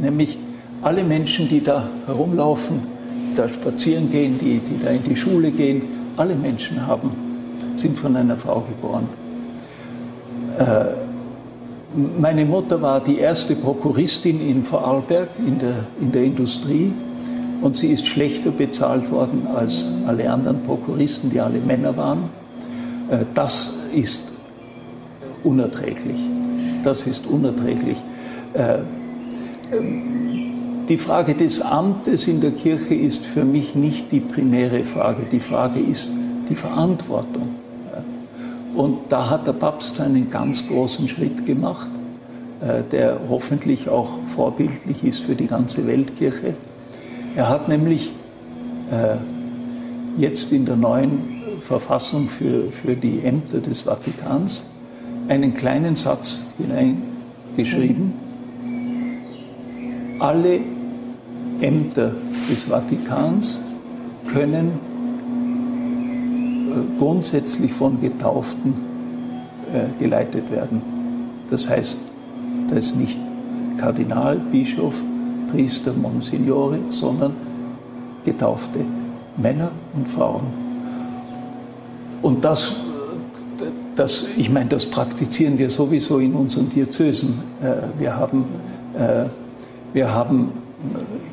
Nämlich alle Menschen, die da herumlaufen, die da spazieren gehen, die, die da in die Schule gehen, alle Menschen haben, sind von einer Frau geboren. Meine Mutter war die erste Prokuristin in Vorarlberg in der, in der Industrie und sie ist schlechter bezahlt worden als alle anderen Prokuristen, die alle Männer waren. Äh, das ist unerträglich. Das ist unerträglich. Die Frage des Amtes in der Kirche ist für mich nicht die primäre Frage. Die Frage ist die Verantwortung. Und da hat der Papst einen ganz großen Schritt gemacht, äh, der hoffentlich auch vorbildlich ist für die ganze Weltkirche. Er hat nämlich äh, jetzt in der neuen Verfassung für, für die Ämter des Vatikans einen kleinen Satz hineingeschrieben. Alle Ämter des Vatikans können grundsätzlich von Getauften äh, geleitet werden. Das heißt, da ist nicht Kardinal, Bischof, Priester, Monsignore, sondern getaufte Männer und Frauen. Und das, das ich meine, das praktizieren wir sowieso in unseren Diözesen. Äh, wir haben, äh, wir haben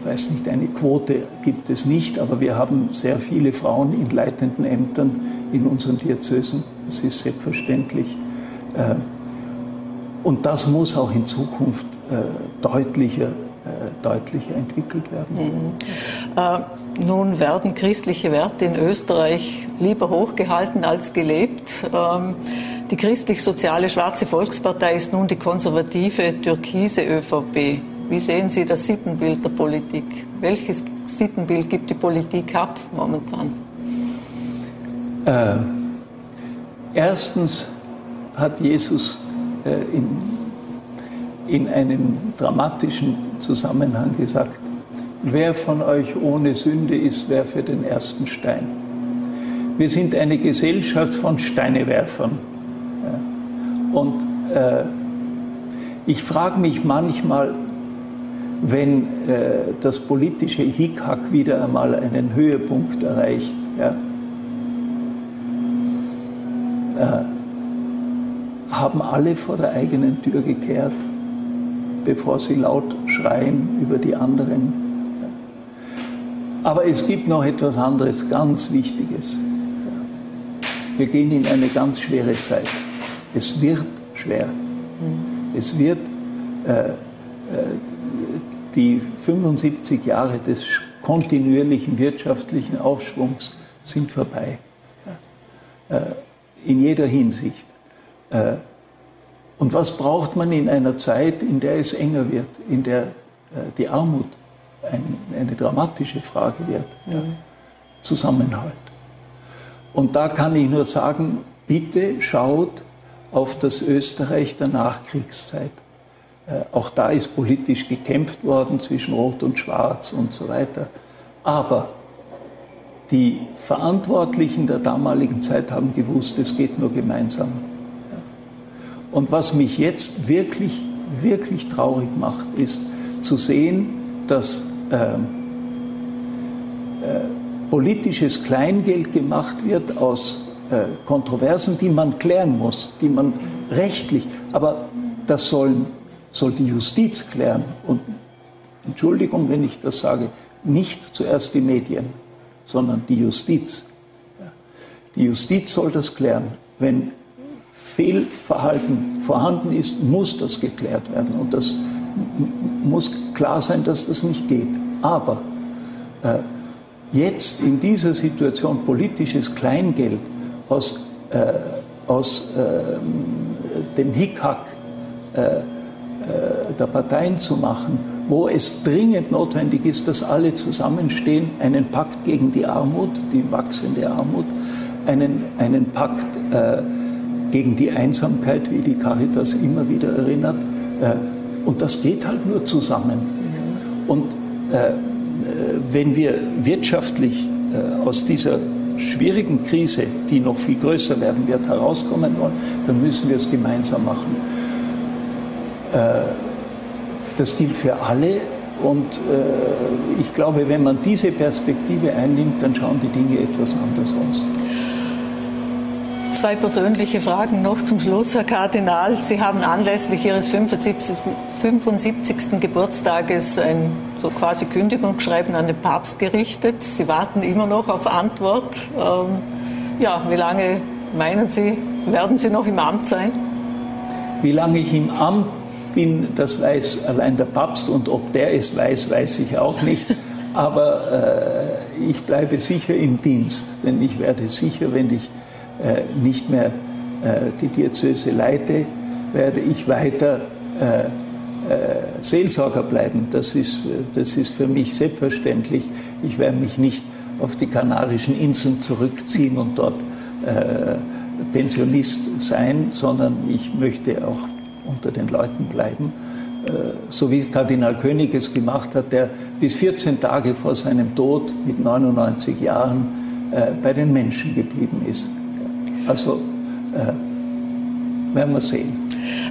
weiß nicht, eine Quote gibt es nicht, aber wir haben sehr viele Frauen in leitenden Ämtern in unseren Diözesen. Das ist selbstverständlich. Äh, und das muss auch in Zukunft äh, deutlicher, äh, deutlicher entwickelt werden. Mhm. Äh, nun werden christliche Werte in Österreich lieber hochgehalten als gelebt. Ähm, die christlich-soziale Schwarze Volkspartei ist nun die konservative türkise ÖVP. Wie sehen Sie das Sittenbild der Politik? Welches Sittenbild gibt die Politik ab momentan? Äh, erstens hat Jesus äh, in, in einem dramatischen Zusammenhang gesagt, wer von euch ohne Sünde ist, werfe den ersten Stein. Wir sind eine Gesellschaft von Steinewerfern. Und äh, ich frage mich manchmal, wenn äh, das politische Hickhack wieder einmal einen Höhepunkt erreicht. Ja, äh, haben alle vor der eigenen Tür gekehrt, bevor sie laut schreien über die anderen. Aber es gibt noch etwas anderes, ganz Wichtiges. Wir gehen in eine ganz schwere Zeit. Es wird schwer. Es wird äh, äh, die 75 Jahre des kontinuierlichen wirtschaftlichen Aufschwungs sind vorbei. Äh, in jeder Hinsicht. Äh, und was braucht man in einer Zeit, in der es enger wird, in der äh, die Armut eine dramatische Frage wird? Mhm. Zusammenhalt. Und da kann ich nur sagen, bitte schaut auf das Österreich der Nachkriegszeit. Äh, auch da ist politisch gekämpft worden zwischen Rot und Schwarz und so weiter. Aber die Verantwortlichen der damaligen Zeit haben gewusst, es geht nur gemeinsam. Und was mich jetzt wirklich, wirklich traurig macht, ist zu sehen, dass äh, äh, politisches Kleingeld gemacht wird aus äh, Kontroversen, die man klären muss, die man rechtlich, aber das sollen soll die Justiz klären. Und Entschuldigung, wenn ich das sage, nicht zuerst die Medien, sondern die Justiz. Die Justiz soll das klären. Wenn Fehlverhalten vorhanden ist, muss das geklärt werden. Und das muss klar sein, dass das nicht geht. Aber äh, jetzt in dieser Situation politisches Kleingeld aus, äh, aus äh, dem Hickhack äh, der Parteien zu machen, wo es dringend notwendig ist, dass alle zusammenstehen, einen Pakt gegen die Armut, die wachsende Armut, einen, einen Pakt äh, gegen die Einsamkeit, wie die Caritas immer wieder erinnert. Äh, und das geht halt nur zusammen. Und äh, wenn wir wirtschaftlich äh, aus dieser schwierigen Krise, die noch viel größer werden wird, herauskommen wollen, dann müssen wir es gemeinsam machen. Das gilt für alle und ich glaube, wenn man diese Perspektive einnimmt, dann schauen die Dinge etwas anders aus zwei persönliche Fragen noch zum Schluss, Herr Kardinal. Sie haben anlässlich Ihres 75. 75. Geburtstages ein so quasi Kündigungsschreiben an den Papst gerichtet. Sie warten immer noch auf Antwort. Ähm, ja, wie lange meinen Sie, werden Sie noch im Amt sein? Wie lange ich im Amt bin, das weiß allein der Papst und ob der es weiß, weiß ich auch nicht. Aber äh, ich bleibe sicher im Dienst, denn ich werde sicher, wenn ich äh, nicht mehr äh, die Diözese leite, werde ich weiter äh, Seelsorger bleiben. Das ist, das ist für mich selbstverständlich. Ich werde mich nicht auf die Kanarischen Inseln zurückziehen und dort äh, Pensionist sein, sondern ich möchte auch unter den Leuten bleiben. Äh, so wie Kardinal König es gemacht hat, der bis 14 Tage vor seinem Tod mit 99 Jahren äh, bei den Menschen geblieben ist. Also äh, werden wir sehen.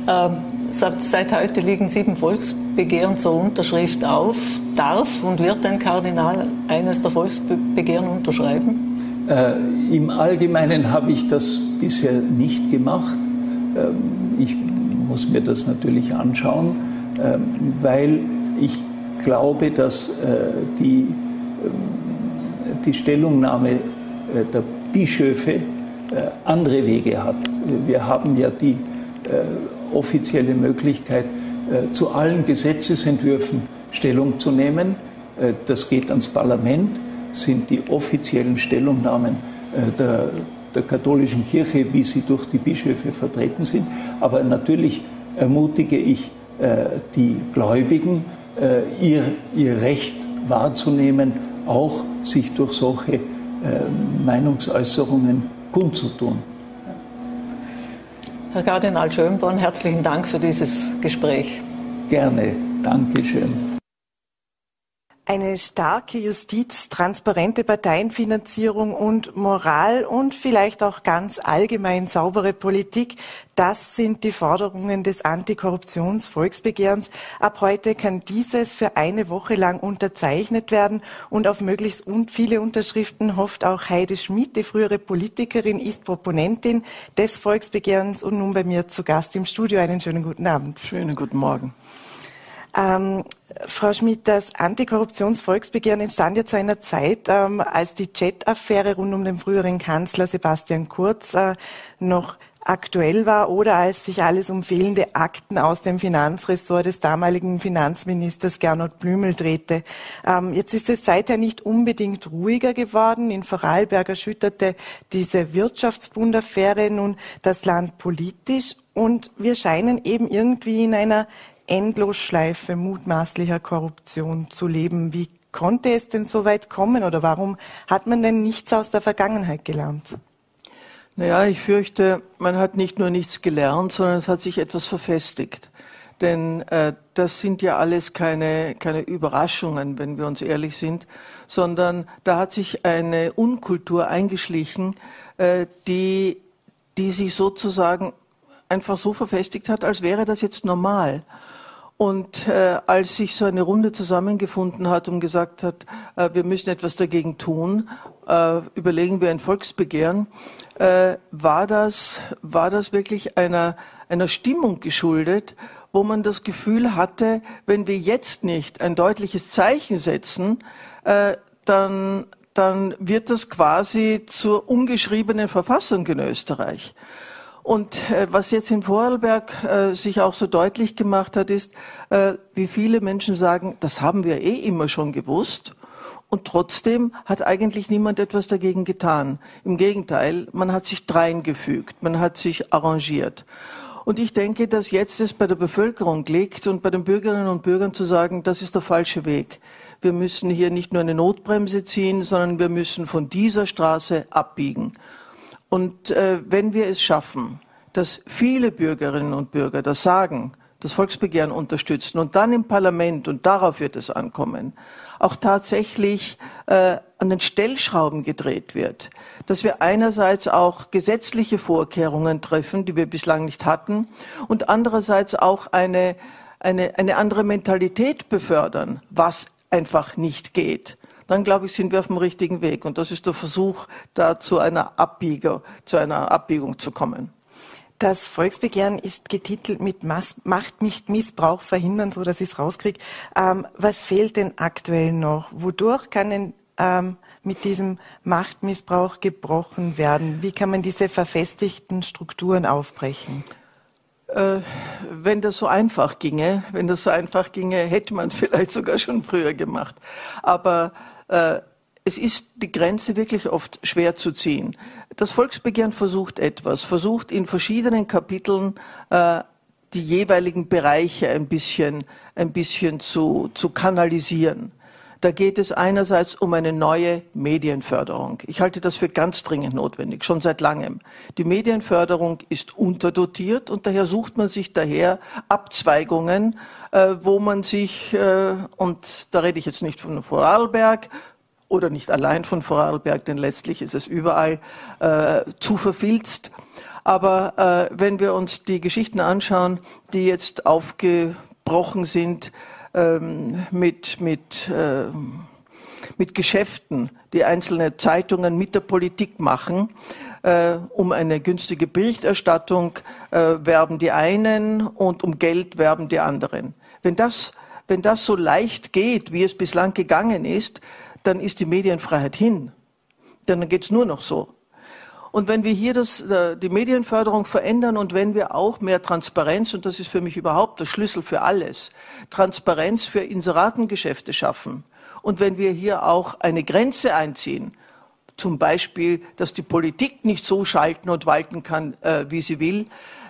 Ähm, seit heute liegen sieben Volksbegehren zur Unterschrift auf. Darf und wird ein Kardinal eines der Volksbegehren unterschreiben? Äh, Im Allgemeinen habe ich das bisher nicht gemacht. Ähm, ich muss mir das natürlich anschauen, äh, weil ich glaube, dass äh, die, ähm, die Stellungnahme äh, der Bischöfe äh, andere Wege hat. Wir haben ja die offizielle Möglichkeit, zu allen Gesetzesentwürfen Stellung zu nehmen. das geht ans Parlament, sind die offiziellen Stellungnahmen der, der katholischen Kirche, wie sie durch die Bischöfe vertreten sind. Aber natürlich ermutige ich die Gläubigen, ihr, ihr Recht wahrzunehmen, auch sich durch solche Meinungsäußerungen kundzutun. Herr Kardinal Schönborn, herzlichen Dank für dieses Gespräch. Gerne, Dankeschön. Eine starke Justiz, transparente Parteienfinanzierung und Moral und vielleicht auch ganz allgemein saubere Politik, das sind die Forderungen des Antikorruptionsvolksbegehrens. Ab heute kann dieses für eine Woche lang unterzeichnet werden und auf möglichst viele Unterschriften hofft auch Heide Schmidt, die frühere Politikerin, ist Proponentin des Volksbegehrens und nun bei mir zu Gast im Studio. Einen schönen guten Abend. Schönen guten Morgen. Ähm, Frau Schmidt, das Antikorruptionsvolksbegehren entstand ja zu einer Zeit, ähm, als die Chat-Affäre rund um den früheren Kanzler Sebastian Kurz äh, noch aktuell war oder als sich alles um fehlende Akten aus dem Finanzressort des damaligen Finanzministers Gernot Blümel drehte. Ähm, jetzt ist es seither nicht unbedingt ruhiger geworden. In Vorarlberg erschütterte diese Wirtschaftsbundaffäre nun das Land politisch und wir scheinen eben irgendwie in einer Endlosschleife mutmaßlicher Korruption zu leben. Wie konnte es denn so weit kommen oder warum hat man denn nichts aus der Vergangenheit gelernt? Naja, ich fürchte, man hat nicht nur nichts gelernt, sondern es hat sich etwas verfestigt. Denn äh, das sind ja alles keine, keine Überraschungen, wenn wir uns ehrlich sind, sondern da hat sich eine Unkultur eingeschlichen, äh, die, die sich sozusagen einfach so verfestigt hat, als wäre das jetzt normal. Und äh, als sich so eine Runde zusammengefunden hat und gesagt hat, äh, wir müssen etwas dagegen tun, äh, überlegen wir ein Volksbegehren, äh, war, das, war das wirklich einer, einer Stimmung geschuldet, wo man das Gefühl hatte, wenn wir jetzt nicht ein deutliches Zeichen setzen, äh, dann, dann wird das quasi zur ungeschriebenen Verfassung in Österreich. Und äh, was jetzt in Vorarlberg äh, sich auch so deutlich gemacht hat, ist, äh, wie viele Menschen sagen, das haben wir eh immer schon gewusst. Und trotzdem hat eigentlich niemand etwas dagegen getan. Im Gegenteil, man hat sich dreingefügt, man hat sich arrangiert. Und ich denke, dass jetzt es bei der Bevölkerung liegt und bei den Bürgerinnen und Bürgern zu sagen, das ist der falsche Weg. Wir müssen hier nicht nur eine Notbremse ziehen, sondern wir müssen von dieser Straße abbiegen. Und äh, wenn wir es schaffen, dass viele Bürgerinnen und Bürger das sagen, das Volksbegehren unterstützen und dann im Parlament, und darauf wird es ankommen, auch tatsächlich äh, an den Stellschrauben gedreht wird, dass wir einerseits auch gesetzliche Vorkehrungen treffen, die wir bislang nicht hatten, und andererseits auch eine, eine, eine andere Mentalität befördern, was einfach nicht geht dann glaube ich, sind wir auf dem richtigen Weg. Und das ist der Versuch, da zu einer, Abbieger, zu einer Abbiegung zu kommen. Das Volksbegehren ist getitelt mit Mas Macht nicht Missbrauch verhindern, so dass ich es rauskriege. Ähm, was fehlt denn aktuell noch? Wodurch kann denn ähm, mit diesem Machtmissbrauch gebrochen werden? Wie kann man diese verfestigten Strukturen aufbrechen? Äh, wenn das so einfach ginge, wenn das so einfach ginge, hätte man es vielleicht sogar schon früher gemacht. Aber es ist die Grenze wirklich oft schwer zu ziehen. Das Volksbegehren versucht etwas, versucht in verschiedenen Kapiteln äh, die jeweiligen Bereiche ein bisschen, ein bisschen zu, zu kanalisieren. Da geht es einerseits um eine neue Medienförderung. Ich halte das für ganz dringend notwendig, schon seit langem. Die Medienförderung ist unterdotiert und daher sucht man sich daher Abzweigungen, äh, wo man sich, äh, und da rede ich jetzt nicht von Vorarlberg, oder nicht allein von Vorarlberg, denn letztlich ist es überall äh, zu verfilzt. Aber wenn wir uns die Geschichten anschauen, die jetzt aufgebrochen sind, ähm, mit, mit, äh, mit Geschäften, die einzelne Zeitungen mit der Politik machen. Äh, um eine günstige Berichterstattung äh, werben die einen und um Geld werben die anderen. Wenn das, wenn das so leicht geht, wie es bislang gegangen ist, dann ist die Medienfreiheit hin. Dann geht es nur noch so. Und wenn wir hier das, äh, die Medienförderung verändern und wenn wir auch mehr Transparenz, und das ist für mich überhaupt der Schlüssel für alles, Transparenz für Inseratengeschäfte schaffen, und wenn wir hier auch eine Grenze einziehen, zum Beispiel, dass die Politik nicht so schalten und walten kann, äh, wie sie will,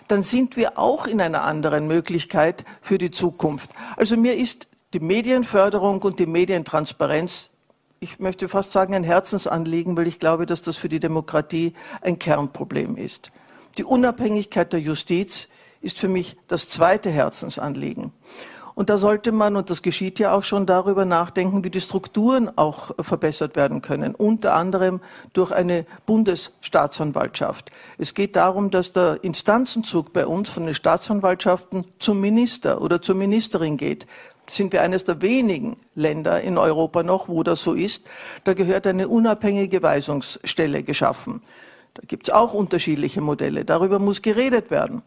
dann sind wir auch in einer anderen Möglichkeit für die Zukunft. Also mir ist die Medienförderung und die Medientransparenz ich möchte fast sagen, ein Herzensanliegen, weil ich glaube, dass das für die Demokratie ein Kernproblem ist. Die Unabhängigkeit der Justiz ist für mich das zweite Herzensanliegen. Und da sollte man, und das geschieht ja auch schon, darüber nachdenken, wie die Strukturen auch verbessert werden können, unter anderem durch eine Bundesstaatsanwaltschaft. Es geht darum, dass der Instanzenzug bei uns von den Staatsanwaltschaften zum Minister oder zur Ministerin geht sind wir eines der wenigen Länder in Europa noch, wo das so ist. Da gehört eine unabhängige Weisungsstelle geschaffen. Da gibt es auch unterschiedliche Modelle. Darüber muss geredet werden.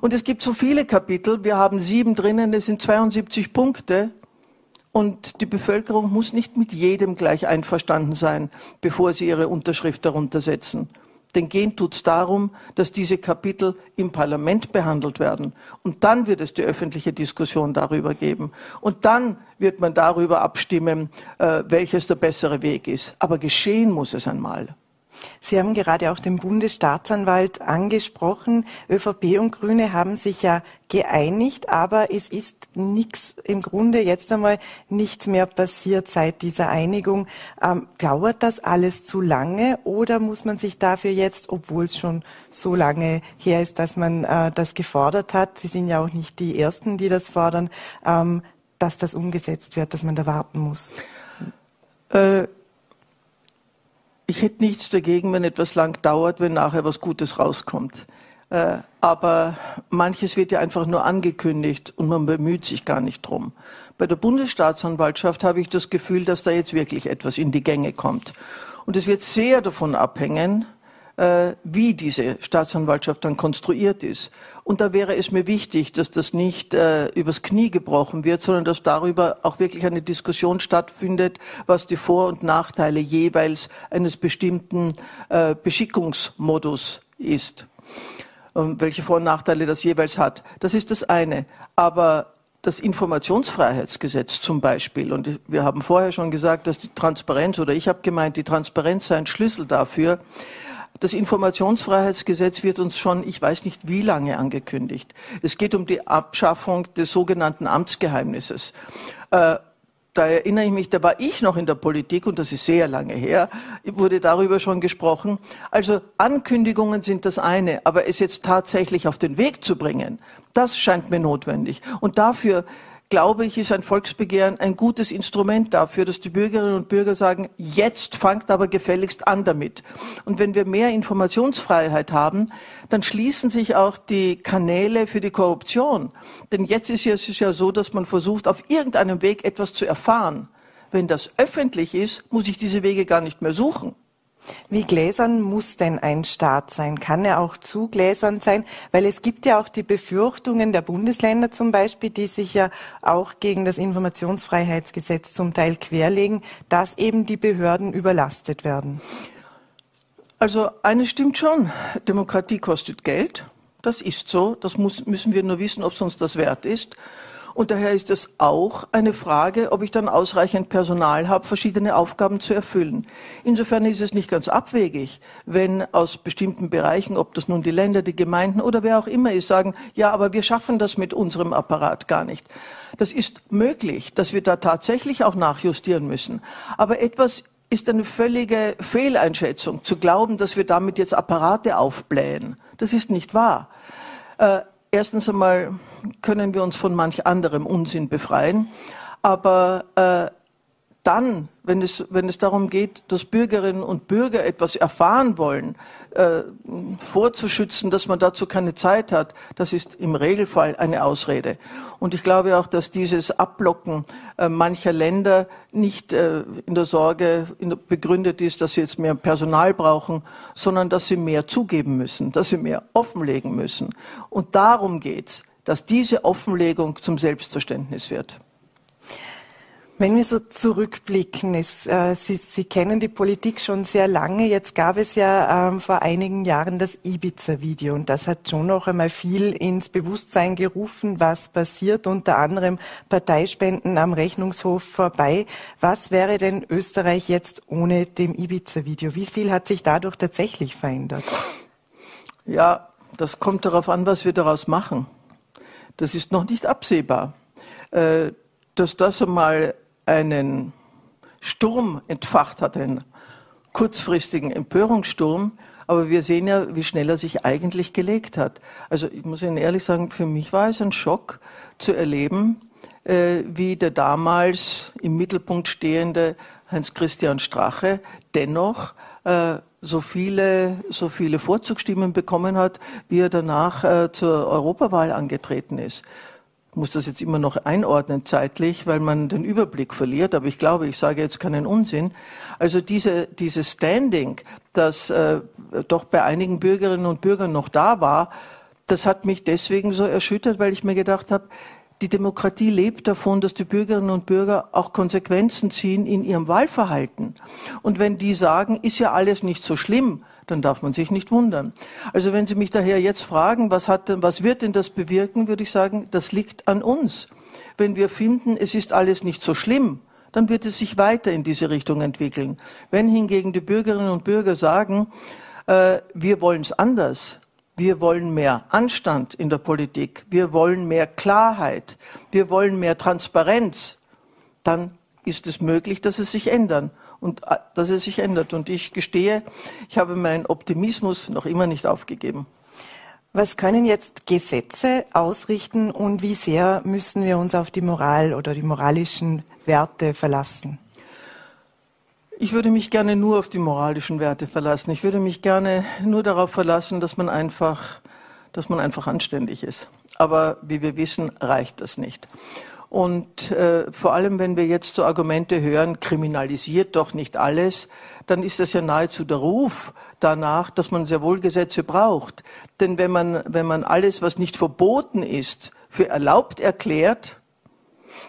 Und es gibt so viele Kapitel. Wir haben sieben drinnen. Es sind 72 Punkte. Und die Bevölkerung muss nicht mit jedem gleich einverstanden sein, bevor sie ihre Unterschrift darunter setzen. Denn gehen tut es darum, dass diese Kapitel im Parlament behandelt werden. Und dann wird es die öffentliche Diskussion darüber geben. Und dann wird man darüber abstimmen, äh, welches der bessere Weg ist. Aber geschehen muss es einmal. Sie haben gerade auch den Bundesstaatsanwalt angesprochen. ÖVP und Grüne haben sich ja geeinigt, aber es ist nichts, im Grunde jetzt einmal nichts mehr passiert seit dieser Einigung. Ähm, dauert das alles zu lange oder muss man sich dafür jetzt, obwohl es schon so lange her ist, dass man äh, das gefordert hat, Sie sind ja auch nicht die Ersten, die das fordern, ähm, dass das umgesetzt wird, dass man da warten muss? Äh ich hätte nichts dagegen, wenn etwas lang dauert, wenn nachher was Gutes rauskommt. Äh, aber manches wird ja einfach nur angekündigt und man bemüht sich gar nicht drum. Bei der Bundesstaatsanwaltschaft habe ich das Gefühl, dass da jetzt wirklich etwas in die Gänge kommt. Und es wird sehr davon abhängen, wie diese Staatsanwaltschaft dann konstruiert ist. Und da wäre es mir wichtig, dass das nicht äh, übers Knie gebrochen wird, sondern dass darüber auch wirklich eine Diskussion stattfindet, was die Vor- und Nachteile jeweils eines bestimmten äh, Beschickungsmodus ist. Und welche Vor- und Nachteile das jeweils hat. Das ist das eine. Aber das Informationsfreiheitsgesetz zum Beispiel, und wir haben vorher schon gesagt, dass die Transparenz, oder ich habe gemeint, die Transparenz sei ein Schlüssel dafür, das Informationsfreiheitsgesetz wird uns schon, ich weiß nicht wie lange angekündigt. Es geht um die Abschaffung des sogenannten Amtsgeheimnisses. Äh, da erinnere ich mich, da war ich noch in der Politik und das ist sehr lange her, wurde darüber schon gesprochen. Also Ankündigungen sind das eine, aber es jetzt tatsächlich auf den Weg zu bringen, das scheint mir notwendig. Und dafür glaube ich, ist ein Volksbegehren ein gutes Instrument dafür, dass die Bürgerinnen und Bürger sagen, jetzt fangt aber gefälligst an damit. Und wenn wir mehr Informationsfreiheit haben, dann schließen sich auch die Kanäle für die Korruption. Denn jetzt ist es ja so, dass man versucht, auf irgendeinem Weg etwas zu erfahren. Wenn das öffentlich ist, muss ich diese Wege gar nicht mehr suchen. Wie gläsern muss denn ein Staat sein? Kann er auch zu gläsern sein? Weil es gibt ja auch die Befürchtungen der Bundesländer zum Beispiel, die sich ja auch gegen das Informationsfreiheitsgesetz zum Teil querlegen, dass eben die Behörden überlastet werden. Also eines stimmt schon, Demokratie kostet Geld. Das ist so, das muss, müssen wir nur wissen, ob es uns das wert ist. Und daher ist es auch eine Frage, ob ich dann ausreichend Personal habe, verschiedene Aufgaben zu erfüllen. Insofern ist es nicht ganz abwegig, wenn aus bestimmten Bereichen, ob das nun die Länder, die Gemeinden oder wer auch immer ist, sagen, ja, aber wir schaffen das mit unserem Apparat gar nicht. Das ist möglich, dass wir da tatsächlich auch nachjustieren müssen. Aber etwas ist eine völlige Fehleinschätzung, zu glauben, dass wir damit jetzt Apparate aufblähen. Das ist nicht wahr. Äh, Erstens einmal können wir uns von manch anderem Unsinn befreien, aber äh, dann, wenn es, wenn es darum geht, dass Bürgerinnen und Bürger etwas erfahren wollen, äh, vorzuschützen, dass man dazu keine Zeit hat, das ist im Regelfall eine Ausrede. Und ich glaube auch, dass dieses Abblocken äh, mancher Länder nicht äh, in der Sorge begründet ist, dass sie jetzt mehr Personal brauchen, sondern dass sie mehr zugeben müssen, dass sie mehr offenlegen müssen. Und darum geht's, dass diese Offenlegung zum Selbstverständnis wird. Wenn wir so zurückblicken, ist, äh, Sie, Sie kennen die Politik schon sehr lange. Jetzt gab es ja ähm, vor einigen Jahren das Ibiza-Video und das hat schon noch einmal viel ins Bewusstsein gerufen, was passiert, unter anderem Parteispenden am Rechnungshof vorbei. Was wäre denn Österreich jetzt ohne dem Ibiza-Video? Wie viel hat sich dadurch tatsächlich verändert? Ja, das kommt darauf an, was wir daraus machen. Das ist noch nicht absehbar. Äh, dass das einmal einen Sturm entfacht hat, einen kurzfristigen Empörungssturm. Aber wir sehen ja, wie schnell er sich eigentlich gelegt hat. Also ich muss Ihnen ehrlich sagen, für mich war es ein Schock zu erleben, äh, wie der damals im Mittelpunkt stehende Heinz-Christian Strache dennoch äh, so viele, so viele Vorzugsstimmen bekommen hat, wie er danach äh, zur Europawahl angetreten ist muss das jetzt immer noch einordnen zeitlich, weil man den Überblick verliert. Aber ich glaube, ich sage jetzt keinen Unsinn. Also diese, dieses Standing, das äh, doch bei einigen Bürgerinnen und Bürgern noch da war, das hat mich deswegen so erschüttert, weil ich mir gedacht habe, die Demokratie lebt davon, dass die Bürgerinnen und Bürger auch Konsequenzen ziehen in ihrem Wahlverhalten. Und wenn die sagen, ist ja alles nicht so schlimm, dann darf man sich nicht wundern. Also wenn Sie mich daher jetzt fragen, was, hat, was wird denn das bewirken, würde ich sagen, das liegt an uns. Wenn wir finden, es ist alles nicht so schlimm, dann wird es sich weiter in diese Richtung entwickeln. Wenn hingegen die Bürgerinnen und Bürger sagen, äh, wir wollen es anders, wir wollen mehr Anstand in der Politik, wir wollen mehr Klarheit, wir wollen mehr Transparenz, dann ist es möglich, dass es sich ändern und äh, dass es sich ändert. Und ich gestehe, ich habe meinen Optimismus noch immer nicht aufgegeben. Was können jetzt Gesetze ausrichten und wie sehr müssen wir uns auf die Moral oder die moralischen Werte verlassen? Ich würde mich gerne nur auf die moralischen Werte verlassen. Ich würde mich gerne nur darauf verlassen, dass man einfach, dass man einfach anständig ist. Aber wie wir wissen, reicht das nicht. Und äh, vor allem, wenn wir jetzt so Argumente hören, kriminalisiert doch nicht alles, dann ist das ja nahezu der Ruf danach, dass man sehr wohl Gesetze braucht. Denn wenn man, wenn man alles, was nicht verboten ist, für erlaubt erklärt,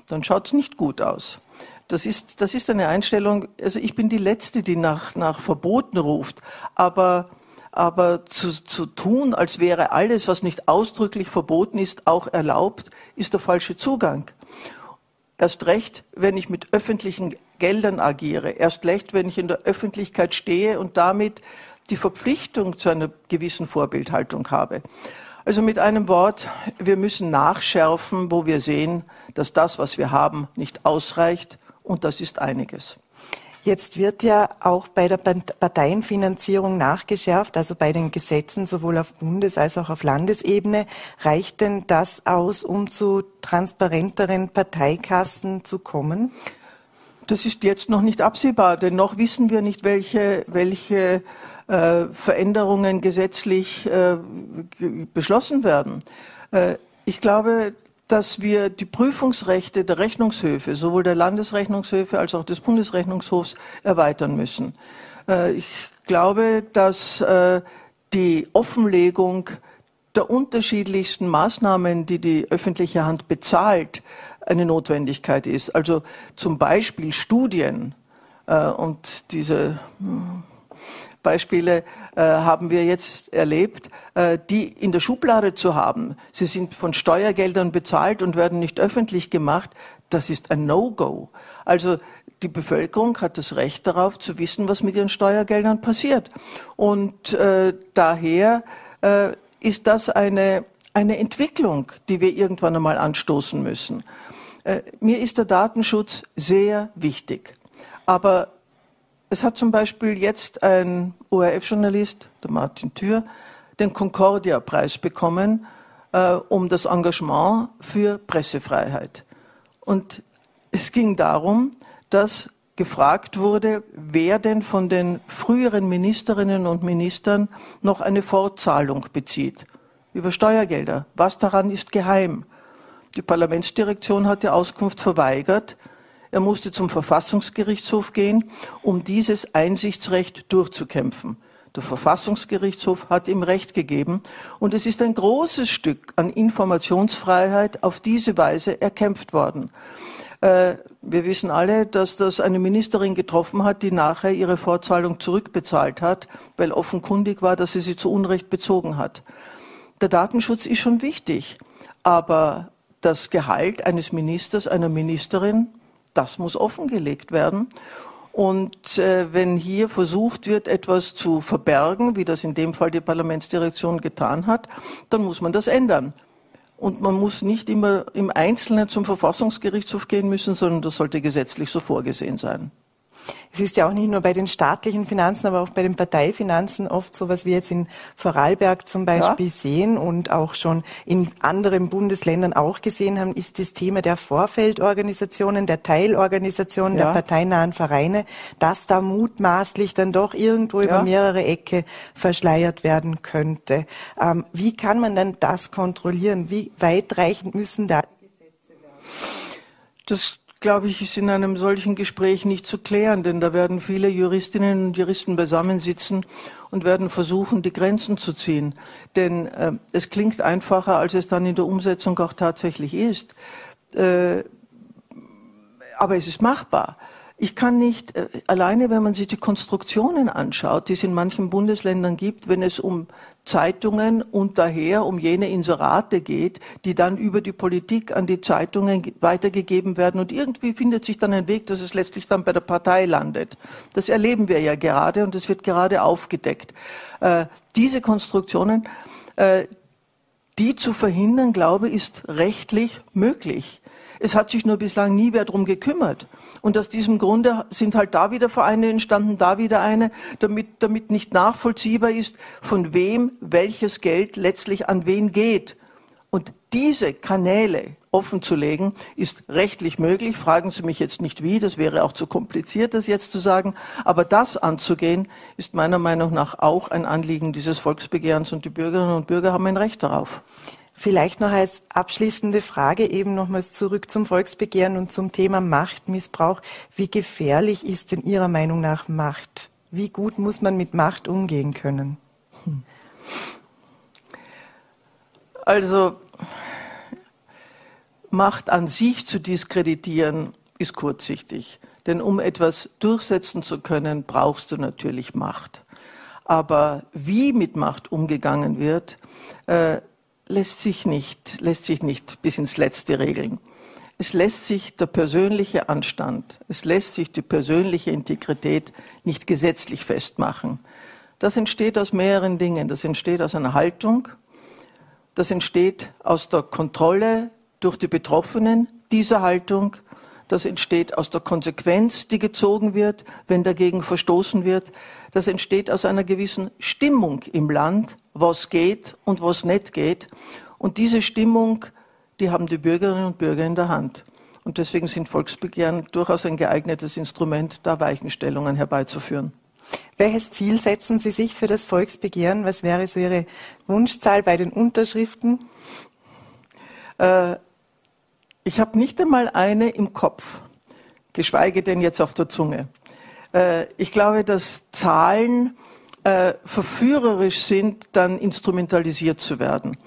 dann schaut es nicht gut aus. Das ist, das ist eine Einstellung, also ich bin die Letzte, die nach, nach Verboten ruft, aber, aber zu, zu tun, als wäre alles, was nicht ausdrücklich verboten ist, auch erlaubt, ist der falsche Zugang. Erst recht, wenn ich mit öffentlichen Geldern agiere. Erst recht, wenn ich in der Öffentlichkeit stehe und damit die Verpflichtung zu einer gewissen Vorbildhaltung habe. Also mit einem Wort, wir müssen nachschärfen, wo wir sehen, dass das, was wir haben, nicht ausreicht. Und das ist einiges. Jetzt wird ja auch bei der Parteienfinanzierung nachgeschärft, also bei den Gesetzen sowohl auf Bundes- als auch auf Landesebene. Reicht denn das aus, um zu transparenteren Parteikassen zu kommen? Das ist jetzt noch nicht absehbar, denn noch wissen wir nicht, welche, welche äh, Veränderungen gesetzlich äh, beschlossen werden. Äh, ich glaube, dass wir die Prüfungsrechte der Rechnungshöfe, sowohl der Landesrechnungshöfe als auch des Bundesrechnungshofs, erweitern müssen. Äh, ich glaube, dass äh, die Offenlegung der unterschiedlichsten Maßnahmen, die die öffentliche Hand bezahlt, eine Notwendigkeit ist. Also zum Beispiel Studien äh, und diese hm, Beispiele äh, haben wir jetzt erlebt, äh, die in der Schublade zu haben. Sie sind von Steuergeldern bezahlt und werden nicht öffentlich gemacht. Das ist ein No-Go. Also die Bevölkerung hat das Recht darauf zu wissen, was mit ihren Steuergeldern passiert. Und äh, daher äh, ist das eine, eine Entwicklung, die wir irgendwann einmal anstoßen müssen. Äh, mir ist der Datenschutz sehr wichtig. Aber es hat zum Beispiel jetzt ein ORF-Journalist, der Martin Thür, den Concordia-Preis bekommen äh, um das Engagement für Pressefreiheit. Und es ging darum, dass gefragt wurde, wer denn von den früheren Ministerinnen und Ministern noch eine Fortzahlung bezieht über Steuergelder. Was daran ist geheim? Die Parlamentsdirektion hat die Auskunft verweigert. Er musste zum Verfassungsgerichtshof gehen, um dieses Einsichtsrecht durchzukämpfen. Der Verfassungsgerichtshof hat ihm Recht gegeben und es ist ein großes Stück an Informationsfreiheit auf diese Weise erkämpft worden. Äh, wir wissen alle, dass das eine Ministerin getroffen hat, die nachher ihre Vorzahlung zurückbezahlt hat, weil offenkundig war, dass sie sie zu Unrecht bezogen hat. Der Datenschutz ist schon wichtig, aber das Gehalt eines Ministers, einer Ministerin das muss offengelegt werden. Und äh, wenn hier versucht wird, etwas zu verbergen, wie das in dem Fall die Parlamentsdirektion getan hat, dann muss man das ändern. Und man muss nicht immer im Einzelnen zum Verfassungsgerichtshof gehen müssen, sondern das sollte gesetzlich so vorgesehen sein. Es ist ja auch nicht nur bei den staatlichen Finanzen, aber auch bei den Parteifinanzen oft so, was wir jetzt in Vorarlberg zum Beispiel ja. sehen und auch schon in anderen Bundesländern auch gesehen haben, ist das Thema der Vorfeldorganisationen, der Teilorganisationen, ja. der parteinahen Vereine, dass da mutmaßlich dann doch irgendwo ja. über mehrere Ecke verschleiert werden könnte. Ähm, wie kann man denn das kontrollieren? Wie weitreichend müssen da die Gesetze werden? Das glaube ich, ist in einem solchen Gespräch nicht zu klären, denn da werden viele Juristinnen und Juristen beisammensitzen und werden versuchen, die Grenzen zu ziehen. Denn äh, es klingt einfacher, als es dann in der Umsetzung auch tatsächlich ist. Äh, aber es ist machbar. Ich kann nicht, äh, alleine wenn man sich die Konstruktionen anschaut, die es in manchen Bundesländern gibt, wenn es um Zeitungen und daher um jene Inserate geht, die dann über die Politik an die Zeitungen weitergegeben werden und irgendwie findet sich dann ein Weg, dass es letztlich dann bei der Partei landet. Das erleben wir ja gerade und das wird gerade aufgedeckt. Äh, diese Konstruktionen, äh, die zu verhindern, glaube ich, ist rechtlich möglich. Es hat sich nur bislang nie wer drum gekümmert. Und aus diesem Grunde sind halt da wieder Vereine entstanden, da wieder eine, damit, damit nicht nachvollziehbar ist, von wem welches Geld letztlich an wen geht. Und diese Kanäle offenzulegen, ist rechtlich möglich. Fragen Sie mich jetzt nicht wie, das wäre auch zu kompliziert, das jetzt zu sagen. Aber das anzugehen, ist meiner Meinung nach auch ein Anliegen dieses Volksbegehrens und die Bürgerinnen und Bürger haben ein Recht darauf. Vielleicht noch als abschließende Frage eben nochmals zurück zum Volksbegehren und zum Thema Machtmissbrauch. Wie gefährlich ist denn Ihrer Meinung nach Macht? Wie gut muss man mit Macht umgehen können? Also Macht an sich zu diskreditieren, ist kurzsichtig. Denn um etwas durchsetzen zu können, brauchst du natürlich Macht. Aber wie mit Macht umgegangen wird, äh, lässt sich nicht, lässt sich nicht bis ins Letzte regeln. Es lässt sich der persönliche Anstand, es lässt sich die persönliche Integrität nicht gesetzlich festmachen. Das entsteht aus mehreren Dingen. Das entsteht aus einer Haltung, das entsteht aus der Kontrolle durch die Betroffenen dieser Haltung, das entsteht aus der Konsequenz, die gezogen wird, wenn dagegen verstoßen wird. Das entsteht aus einer gewissen Stimmung im Land, was geht und was nicht geht. Und diese Stimmung, die haben die Bürgerinnen und Bürger in der Hand. Und deswegen sind Volksbegehren durchaus ein geeignetes Instrument, da Weichenstellungen herbeizuführen. Welches Ziel setzen Sie sich für das Volksbegehren? Was wäre so Ihre Wunschzahl bei den Unterschriften? Äh, ich habe nicht einmal eine im Kopf, geschweige denn jetzt auf der Zunge. Äh, ich glaube, dass Zahlen äh, verführerisch sind, dann instrumentalisiert zu werden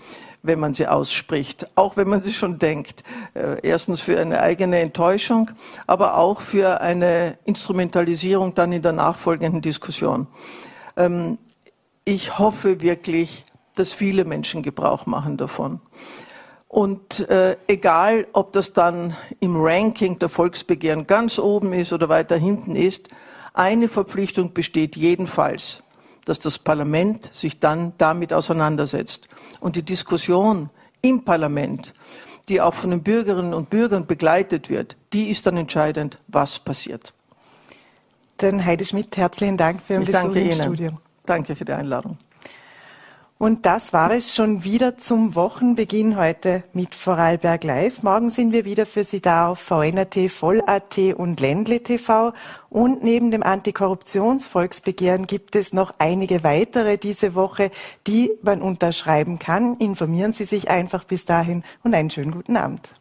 wenn man sie ausspricht, auch wenn man sie schon denkt. Äh, erstens für eine eigene Enttäuschung, aber auch für eine Instrumentalisierung dann in der nachfolgenden Diskussion. Ähm, ich hoffe wirklich, dass viele Menschen Gebrauch machen davon. Und äh, egal, ob das dann im Ranking der Volksbegehren ganz oben ist oder weiter hinten ist, eine Verpflichtung besteht jedenfalls, dass das Parlament sich dann damit auseinandersetzt. Und die Diskussion im Parlament, die auch von den Bürgerinnen und Bürgern begleitet wird, die ist dann entscheidend, was passiert. Dann Heide Schmidt, herzlichen Dank für Ihren Besuch im Ihnen. Studio. Danke für die Einladung. Und das war es schon wieder zum Wochenbeginn heute mit Vorarlberg Live. Morgen sind wir wieder für Sie da auf VNRT, Voll.at und Ländle TV. Und neben dem Antikorruptionsvolksbegehren gibt es noch einige weitere diese Woche, die man unterschreiben kann. Informieren Sie sich einfach bis dahin und einen schönen guten Abend.